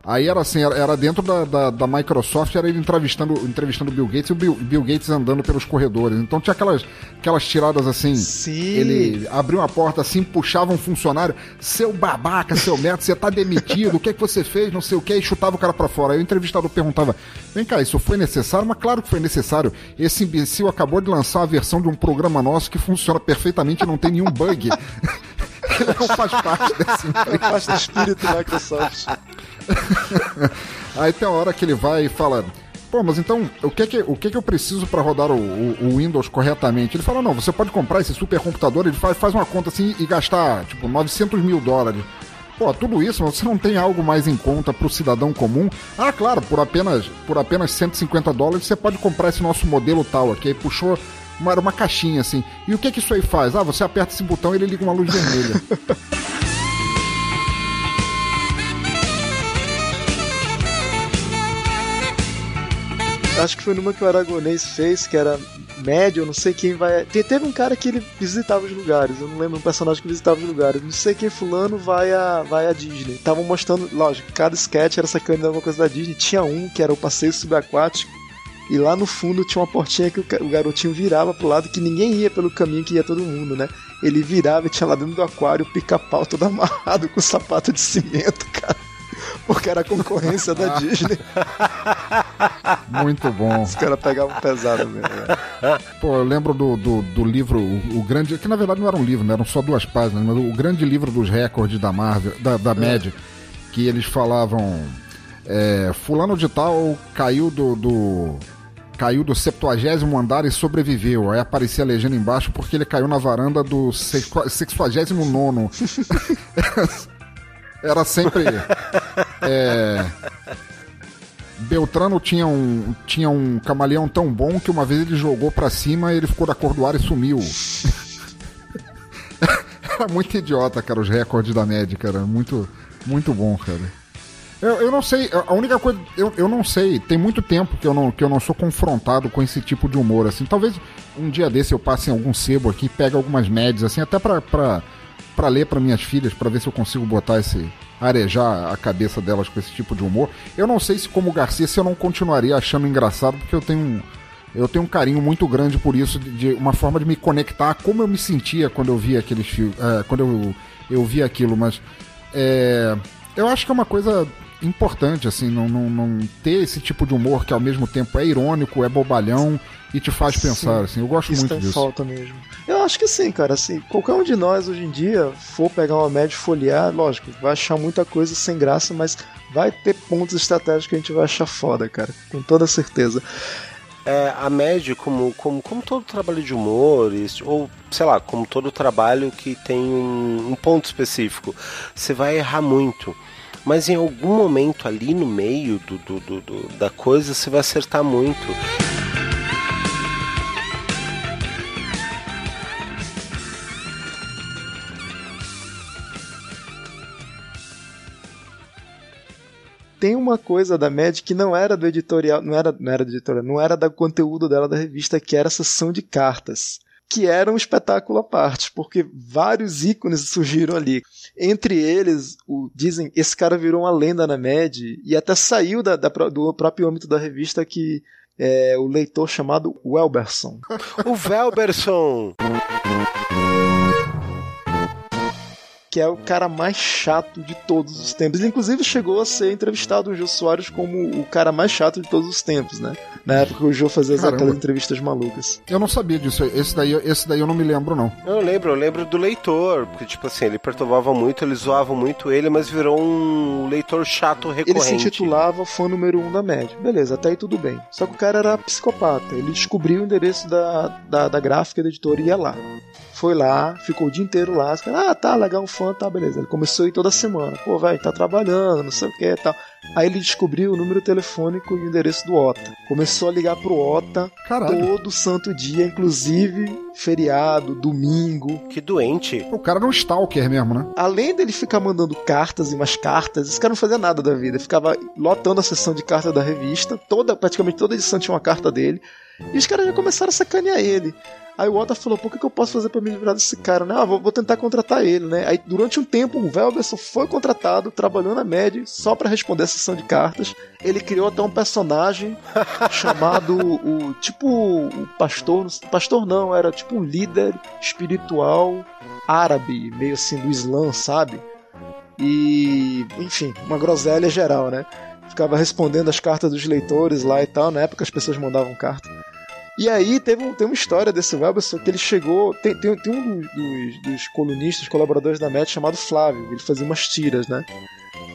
Aí era assim, era, era dentro da, da, da, Microsoft, era ele entrevistando, entrevistando o Bill Gates e o Bill, Bill, Gates andando pelos corredores. Então tinha aquelas, aquelas tiradas assim. Sim. Ele abriu uma porta assim, puxava um funcionário, seu babaca, seu merda, você tá demitido, o que é que você fez, não sei o que, e chutava o cara para fora. Aí o entrevistador perguntava: vem cá, isso foi necessário? Mas claro que foi necessário. Esse imbecil acabou de lançar a versão de um programa nosso que funciona perfeitamente e não tem nenhum bug. Ele não faz parte desse Não faz do espírito Microsoft. Aí tem uma hora que ele vai e fala. Pô, mas então, o que é que, o que, é que eu preciso para rodar o, o, o, Windows corretamente? Ele fala, não, você pode comprar esse supercomputador, ele faz, faz uma conta assim e gastar, tipo, 900 mil dólares. Pô, tudo isso, você não tem algo mais em conta para o cidadão comum? Ah, claro, por apenas, por apenas 150 dólares você pode comprar esse nosso modelo tal aqui. Aí puxou uma, uma caixinha assim. E o que que isso aí faz? Ah, você aperta esse botão e ele liga uma luz vermelha. Acho que foi numa que o Aragonês fez, que era médio, não sei quem vai. Teve um cara que ele visitava os lugares, eu não lembro um personagem que visitava os lugares. Não sei quem fulano vai a, vai a Disney. Estavam mostrando, lógico, cada sketch era sacando alguma coisa da Disney. Tinha um que era o passeio subaquático. E lá no fundo tinha uma portinha que o garotinho virava pro lado que ninguém ia pelo caminho que ia todo mundo, né? Ele virava e tinha lá dentro do aquário o pica-pau todo amarrado com sapato de cimento, cara porque era concorrência da Disney. Muito bom. Os caras pegavam pesado mesmo. Né? Pô, eu lembro do, do, do livro, o, o, grande. que na verdade não era um livro, né? eram só duas páginas, mas o grande livro dos recordes da Marvel, da, da Mad, que eles falavam. É, fulano de tal caiu do, do caiu do 70 andar e sobreviveu. Aí aparecia a legenda embaixo porque ele caiu na varanda do 69. Era sempre. é, Beltrano tinha um, tinha um camaleão tão bom que uma vez ele jogou para cima e ele ficou da cor do ar e sumiu. Era muito idiota, cara, os recordes da média, cara. Muito, muito bom, cara. Eu, eu não sei, a única coisa. Eu, eu não sei, tem muito tempo que eu, não, que eu não sou confrontado com esse tipo de humor, assim. Talvez um dia desse eu passe em algum sebo aqui, pegue algumas médias, assim, até pra, pra para ler para minhas filhas, para ver se eu consigo botar esse arejar a cabeça delas com esse tipo de humor. Eu não sei se como Garcia se eu não continuaria achando engraçado, porque eu tenho eu tenho um carinho muito grande por isso, de, de uma forma de me conectar a como eu me sentia quando eu via aqueles filmes, é, quando eu, eu via aquilo, mas é, eu acho que é uma coisa importante, assim, não, não, não ter esse tipo de humor que ao mesmo tempo é irônico, é bobalhão e te faz sim, pensar, assim. Eu gosto isso muito disso. falta mesmo. Eu acho que sim, cara, assim, qualquer um de nós hoje em dia for pegar uma média e folhear, lógico, vai achar muita coisa sem graça, mas vai ter pontos estratégicos que a gente vai achar foda, cara, com toda certeza. É, a média, como, como, como todo trabalho de humor, ou sei lá, como todo trabalho que tem um, um ponto específico, você vai errar muito mas em algum momento ali no meio do, do, do, do da coisa você vai acertar muito. tem uma coisa da Mad que não era do editorial, não era, não era do editorial, não era do conteúdo dela da revista, que era a sessão de cartas, que era um espetáculo à parte, porque vários ícones surgiram ali. Entre eles, o, dizem, esse cara virou uma lenda na MED e até saiu da, da do próprio âmbito da revista que é o leitor chamado Welberson. o Welberson! que é o cara mais chato de todos os tempos. inclusive, chegou a ser entrevistado o Jô Soares como o cara mais chato de todos os tempos, né? Na época que o Jô fazia Caramba. aquelas entrevistas malucas. Eu não sabia disso. Esse daí, esse daí eu não me lembro, não. Eu lembro, eu lembro do leitor. Porque, tipo assim, ele perturbava muito, ele zoava muito ele, mas virou um leitor chato recorrente. Ele se intitulava fã número um da média. Beleza, até aí tudo bem. Só que o cara era psicopata. Ele descobriu o endereço da, da, da gráfica da editora e ia lá foi lá, ficou o dia inteiro lá. Ah, tá, legal, um fã, tá, beleza. Ele começou a ir toda semana. Pô, velho, tá trabalhando, não sei o que e tal. Aí ele descobriu o número telefônico e o endereço do Ota. Começou a ligar pro Ota Caralho. todo santo dia, inclusive feriado, domingo. Que doente. O cara era um stalker mesmo, né? Além dele ficar mandando cartas e mais cartas, esse cara não fazia nada da vida. Ficava lotando a sessão de cartas da revista. Toda, praticamente toda edição tinha uma carta dele. E os caras já começaram a sacanear ele. Aí o Ota falou: Pô, o que, que eu posso fazer pra me livrar desse cara? Né? Ah, vou, vou tentar contratar ele, né? Aí durante um tempo o Velberson foi contratado, trabalhou na MED só pra responder a sessão de cartas. Ele criou até um personagem chamado o tipo o pastor, pastor não, era tipo um líder espiritual árabe, meio assim do Islã, sabe? E, enfim, uma groselha geral, né? Ficava respondendo as cartas dos leitores lá e tal. Na época as pessoas mandavam carta. E aí teve, um, tem uma história desse Welberson que ele chegou. Tem, tem, tem um dos, dos, dos colunistas, colaboradores da MET chamado Flávio. Ele fazia umas tiras, né?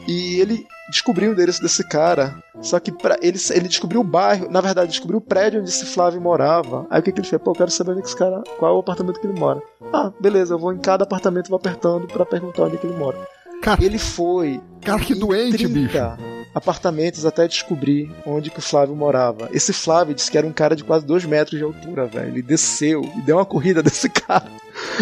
E ele descobriu o endereço desse cara. Só que pra, ele, ele descobriu o bairro, na verdade, descobriu o prédio onde esse Flávio morava. Aí o que, que ele fez? Pô, eu quero saber onde é que esse cara. Qual é o apartamento que ele mora. Ah, beleza, eu vou em cada apartamento e vou apertando para perguntar onde é que ele mora. Cara, Ele foi. cara que doente, 30 bicho. Apartamentos até descobrir onde que o Flávio morava. Esse Flávio disse que era um cara de quase 2 metros de altura, velho. Ele desceu e deu uma corrida desse cara.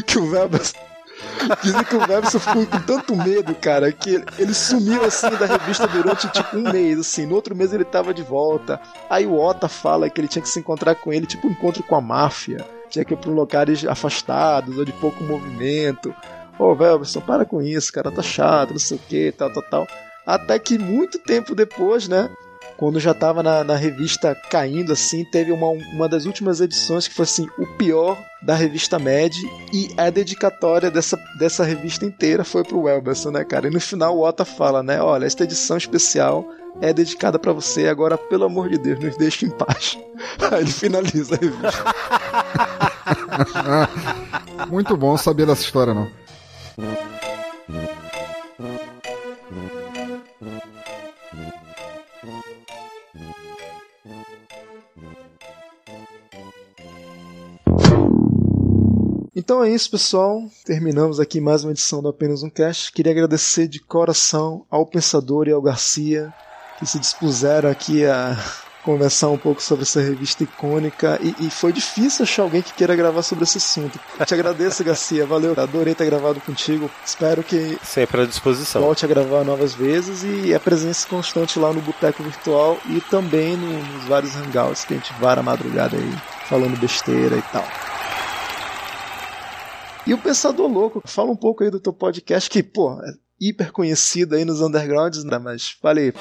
Que o Weber. Dizem que o Webster ficou com tanto medo, cara, que ele, sumiu assim da revista durante tipo um mês, assim. No outro mês ele tava de volta. Aí o Ota fala que ele tinha que se encontrar com ele, tipo um encontro com a máfia. Tinha que ir pra lugares afastados ou de pouco movimento. Ô, Velverson, para com isso, cara, tá chato, não sei o que, tal, tal, tal. Até que muito tempo depois, né? Quando já tava na, na revista caindo, assim, teve uma, uma das últimas edições que foi assim, o pior da revista Mad. E a dedicatória dessa, dessa revista inteira foi pro Welberson, né, cara? E no final o Ota fala, né? Olha, esta edição especial é dedicada pra você, agora, pelo amor de Deus, nos deixe em paz. Aí ele finaliza a revista. Muito bom saber dessa história, não. Então é isso, pessoal. Terminamos aqui mais uma edição do Apenas um Cast. Queria agradecer de coração ao Pensador e ao Garcia que se dispuseram aqui a conversar um pouco sobre essa revista icônica e, e foi difícil achar alguém que queira gravar sobre esse assunto. Te agradeço, Garcia. Valeu. Adorei ter gravado contigo. Espero que Sempre à disposição. volte a gravar novas vezes e a presença constante lá no Boteco Virtual e também no- nos vários hangouts que a gente vara a madrugada aí falando besteira e tal. E o Pensador Louco, fala um pouco aí do teu podcast que, pô, é hiper conhecido aí nos undergrounds, né? Mas falei,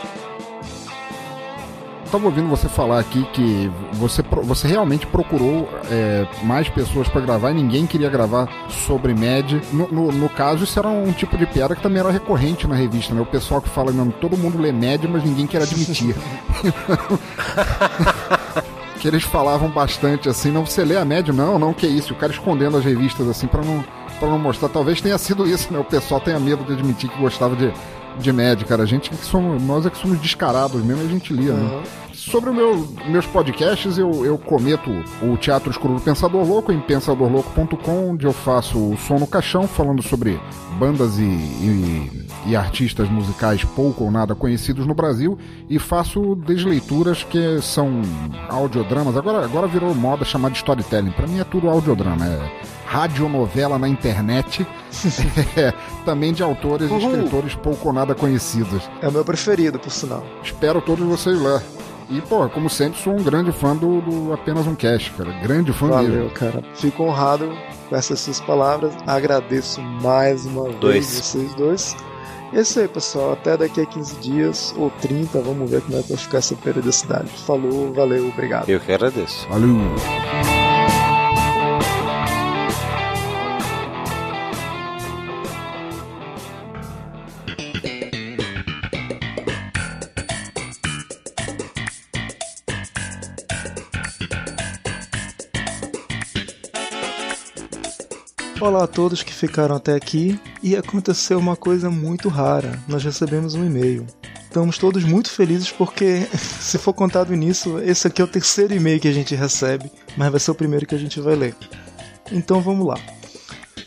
Tava ouvindo você falar aqui que você, você realmente procurou é, mais pessoas pra gravar e ninguém queria gravar sobre MED. No, no, no caso, isso era um tipo de piada que também era recorrente na revista, né? O pessoal que fala, não, todo mundo lê MED, mas ninguém quer admitir. que eles falavam bastante assim, não, você lê a média? Não, não, que isso, o cara escondendo as revistas assim pra não, pra não mostrar. Talvez tenha sido isso, né? O pessoal tenha medo de admitir que gostava de, de média, cara. A gente que somos, nós é que somos descarados mesmo a gente lia, né? Sobre meu, meus podcasts, eu, eu cometo o Teatro Escuro do Pensador Louco em pensadorlouco.com, onde eu faço o Som no Caixão, falando sobre bandas e, e, e artistas musicais pouco ou nada conhecidos no Brasil, e faço desleituras que são audiodramas. Agora, agora virou moda chamar de storytelling. Pra mim é tudo audiodrama, é radionovela na internet, é, também de autores e Uhul. escritores pouco ou nada conhecidos. é o meu preferido, por sinal. Espero todos vocês lá. E, pô, como sempre, sou um grande fã do, do Apenas um Cast, cara. Grande fã Valeu, dele. cara. Fico honrado com essas suas palavras. Agradeço mais uma Dois. vez vocês dois. E é isso aí, pessoal. Até daqui a 15 dias ou 30. Vamos ver como é que vai ficar essa periodicidade. Falou, valeu, obrigado. Eu que agradeço. Valeu. Olá a todos que ficaram até aqui. E aconteceu uma coisa muito rara. Nós recebemos um e-mail. Estamos todos muito felizes porque, se for contado nisso, esse aqui é o terceiro e-mail que a gente recebe, mas vai ser o primeiro que a gente vai ler. Então vamos lá.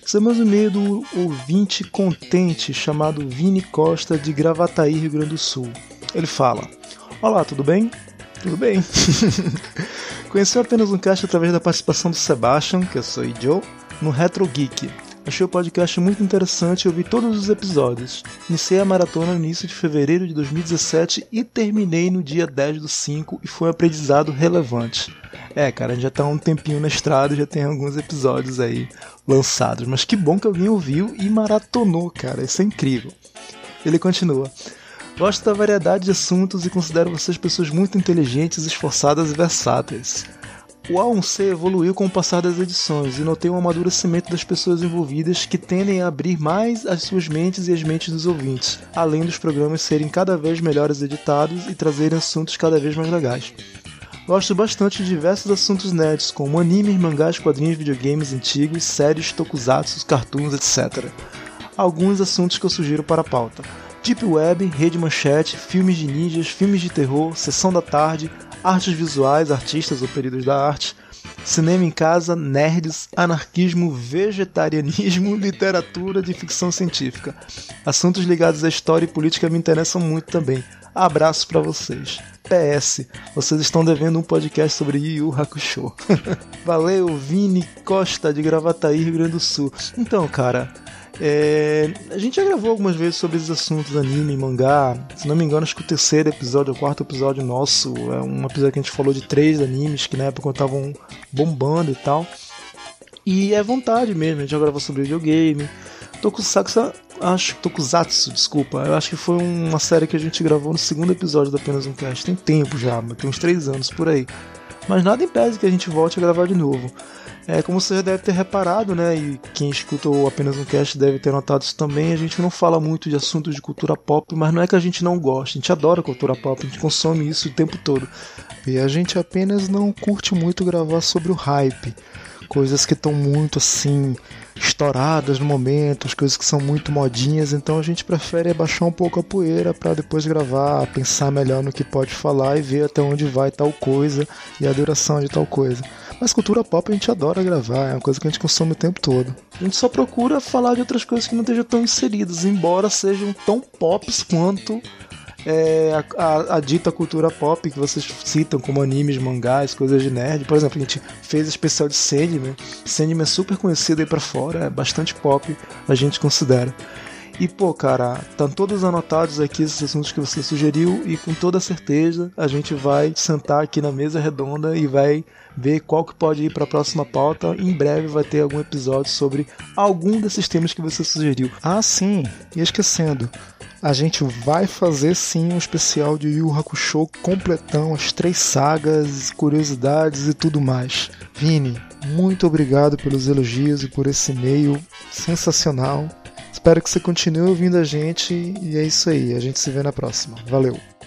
Recebemos um e-mail do ouvinte contente chamado Vini Costa de Gravataí, Rio Grande do Sul. Ele fala: Olá, tudo bem? Tudo bem. Conheci apenas um cast através da participação do Sebastian, que eu sou Joe, no Retro Geek. Achei o podcast muito interessante e ouvi todos os episódios. Iniciei a maratona no início de fevereiro de 2017 e terminei no dia 10 do 5 e foi um aprendizado relevante. É, cara, já tá um tempinho na estrada, já tem alguns episódios aí lançados, mas que bom que alguém ouviu e maratonou, cara, isso é incrível. Ele continua. Gosto da variedade de assuntos e considero vocês pessoas muito inteligentes, esforçadas e versáteis. O A1C evoluiu com o passar das edições e notei um amadurecimento das pessoas envolvidas que tendem a abrir mais as suas mentes e as mentes dos ouvintes, além dos programas serem cada vez melhores editados e trazerem assuntos cada vez mais legais. Gosto bastante de diversos assuntos nerds, como animes, mangás, quadrinhos, videogames antigos, séries, tokusatsu, cartoons, etc. Alguns assuntos que eu sugiro para a pauta. Deep Web, Rede Manchete, filmes de ninjas, filmes de terror, Sessão da Tarde, artes visuais, artistas ou períodos da arte, cinema em casa, nerds, anarquismo, vegetarianismo, literatura de ficção científica. Assuntos ligados à história e política me interessam muito também. Abraço para vocês. PS, vocês estão devendo um podcast sobre Yu Hakusho. Valeu, Vini Costa de Gravataí, Rio Grande do Sul. Então, cara, é, a gente já gravou algumas vezes sobre esses assuntos, anime, mangá. Se não me engano, acho que o terceiro episódio, o quarto episódio nosso, é um episódio que a gente falou de três animes que na época estavam bombando e tal. E é vontade mesmo, a gente já gravou sobre videogame. Tokusatsu, acho Tokusatsu, desculpa. Eu acho que foi uma série que a gente gravou no segundo episódio do Apenas um Cast. Tem tempo já, tem uns três anos por aí. Mas nada impede que a gente volte a gravar de novo. É, como você já deve ter reparado, né, e quem escutou apenas um cast deve ter notado isso também, a gente não fala muito de assuntos de cultura pop, mas não é que a gente não gosta, a gente adora cultura pop, a gente consome isso o tempo todo. E a gente apenas não curte muito gravar sobre o hype, coisas que estão muito assim estouradas no momento, as coisas que são muito modinhas, então a gente prefere abaixar um pouco a poeira para depois gravar, pensar melhor no que pode falar e ver até onde vai tal coisa e a duração de tal coisa. Mas cultura pop a gente adora gravar, é uma coisa que a gente consome o tempo todo. A gente só procura falar de outras coisas que não estejam tão inseridas, embora sejam tão pops quanto é, a, a, a, dita cultura pop que vocês citam, como animes, mangás, coisas de nerd. Por exemplo, a gente fez especial de Sandman. Sandman é super conhecido aí pra fora, é bastante pop, a gente considera. E pô, cara, estão todos anotados aqui esses assuntos que você sugeriu e com toda certeza a gente vai sentar aqui na mesa redonda e vai ver qual que pode ir para a próxima pauta. Em breve vai ter algum episódio sobre algum desses temas que você sugeriu. Ah, sim, e esquecendo, a gente vai fazer sim um especial de Yu Hakusho completão, as três sagas, curiosidades e tudo mais. Vini, muito obrigado pelos elogios e por esse e-mail sensacional. Espero que você continue ouvindo a gente e é isso aí. A gente se vê na próxima. Valeu!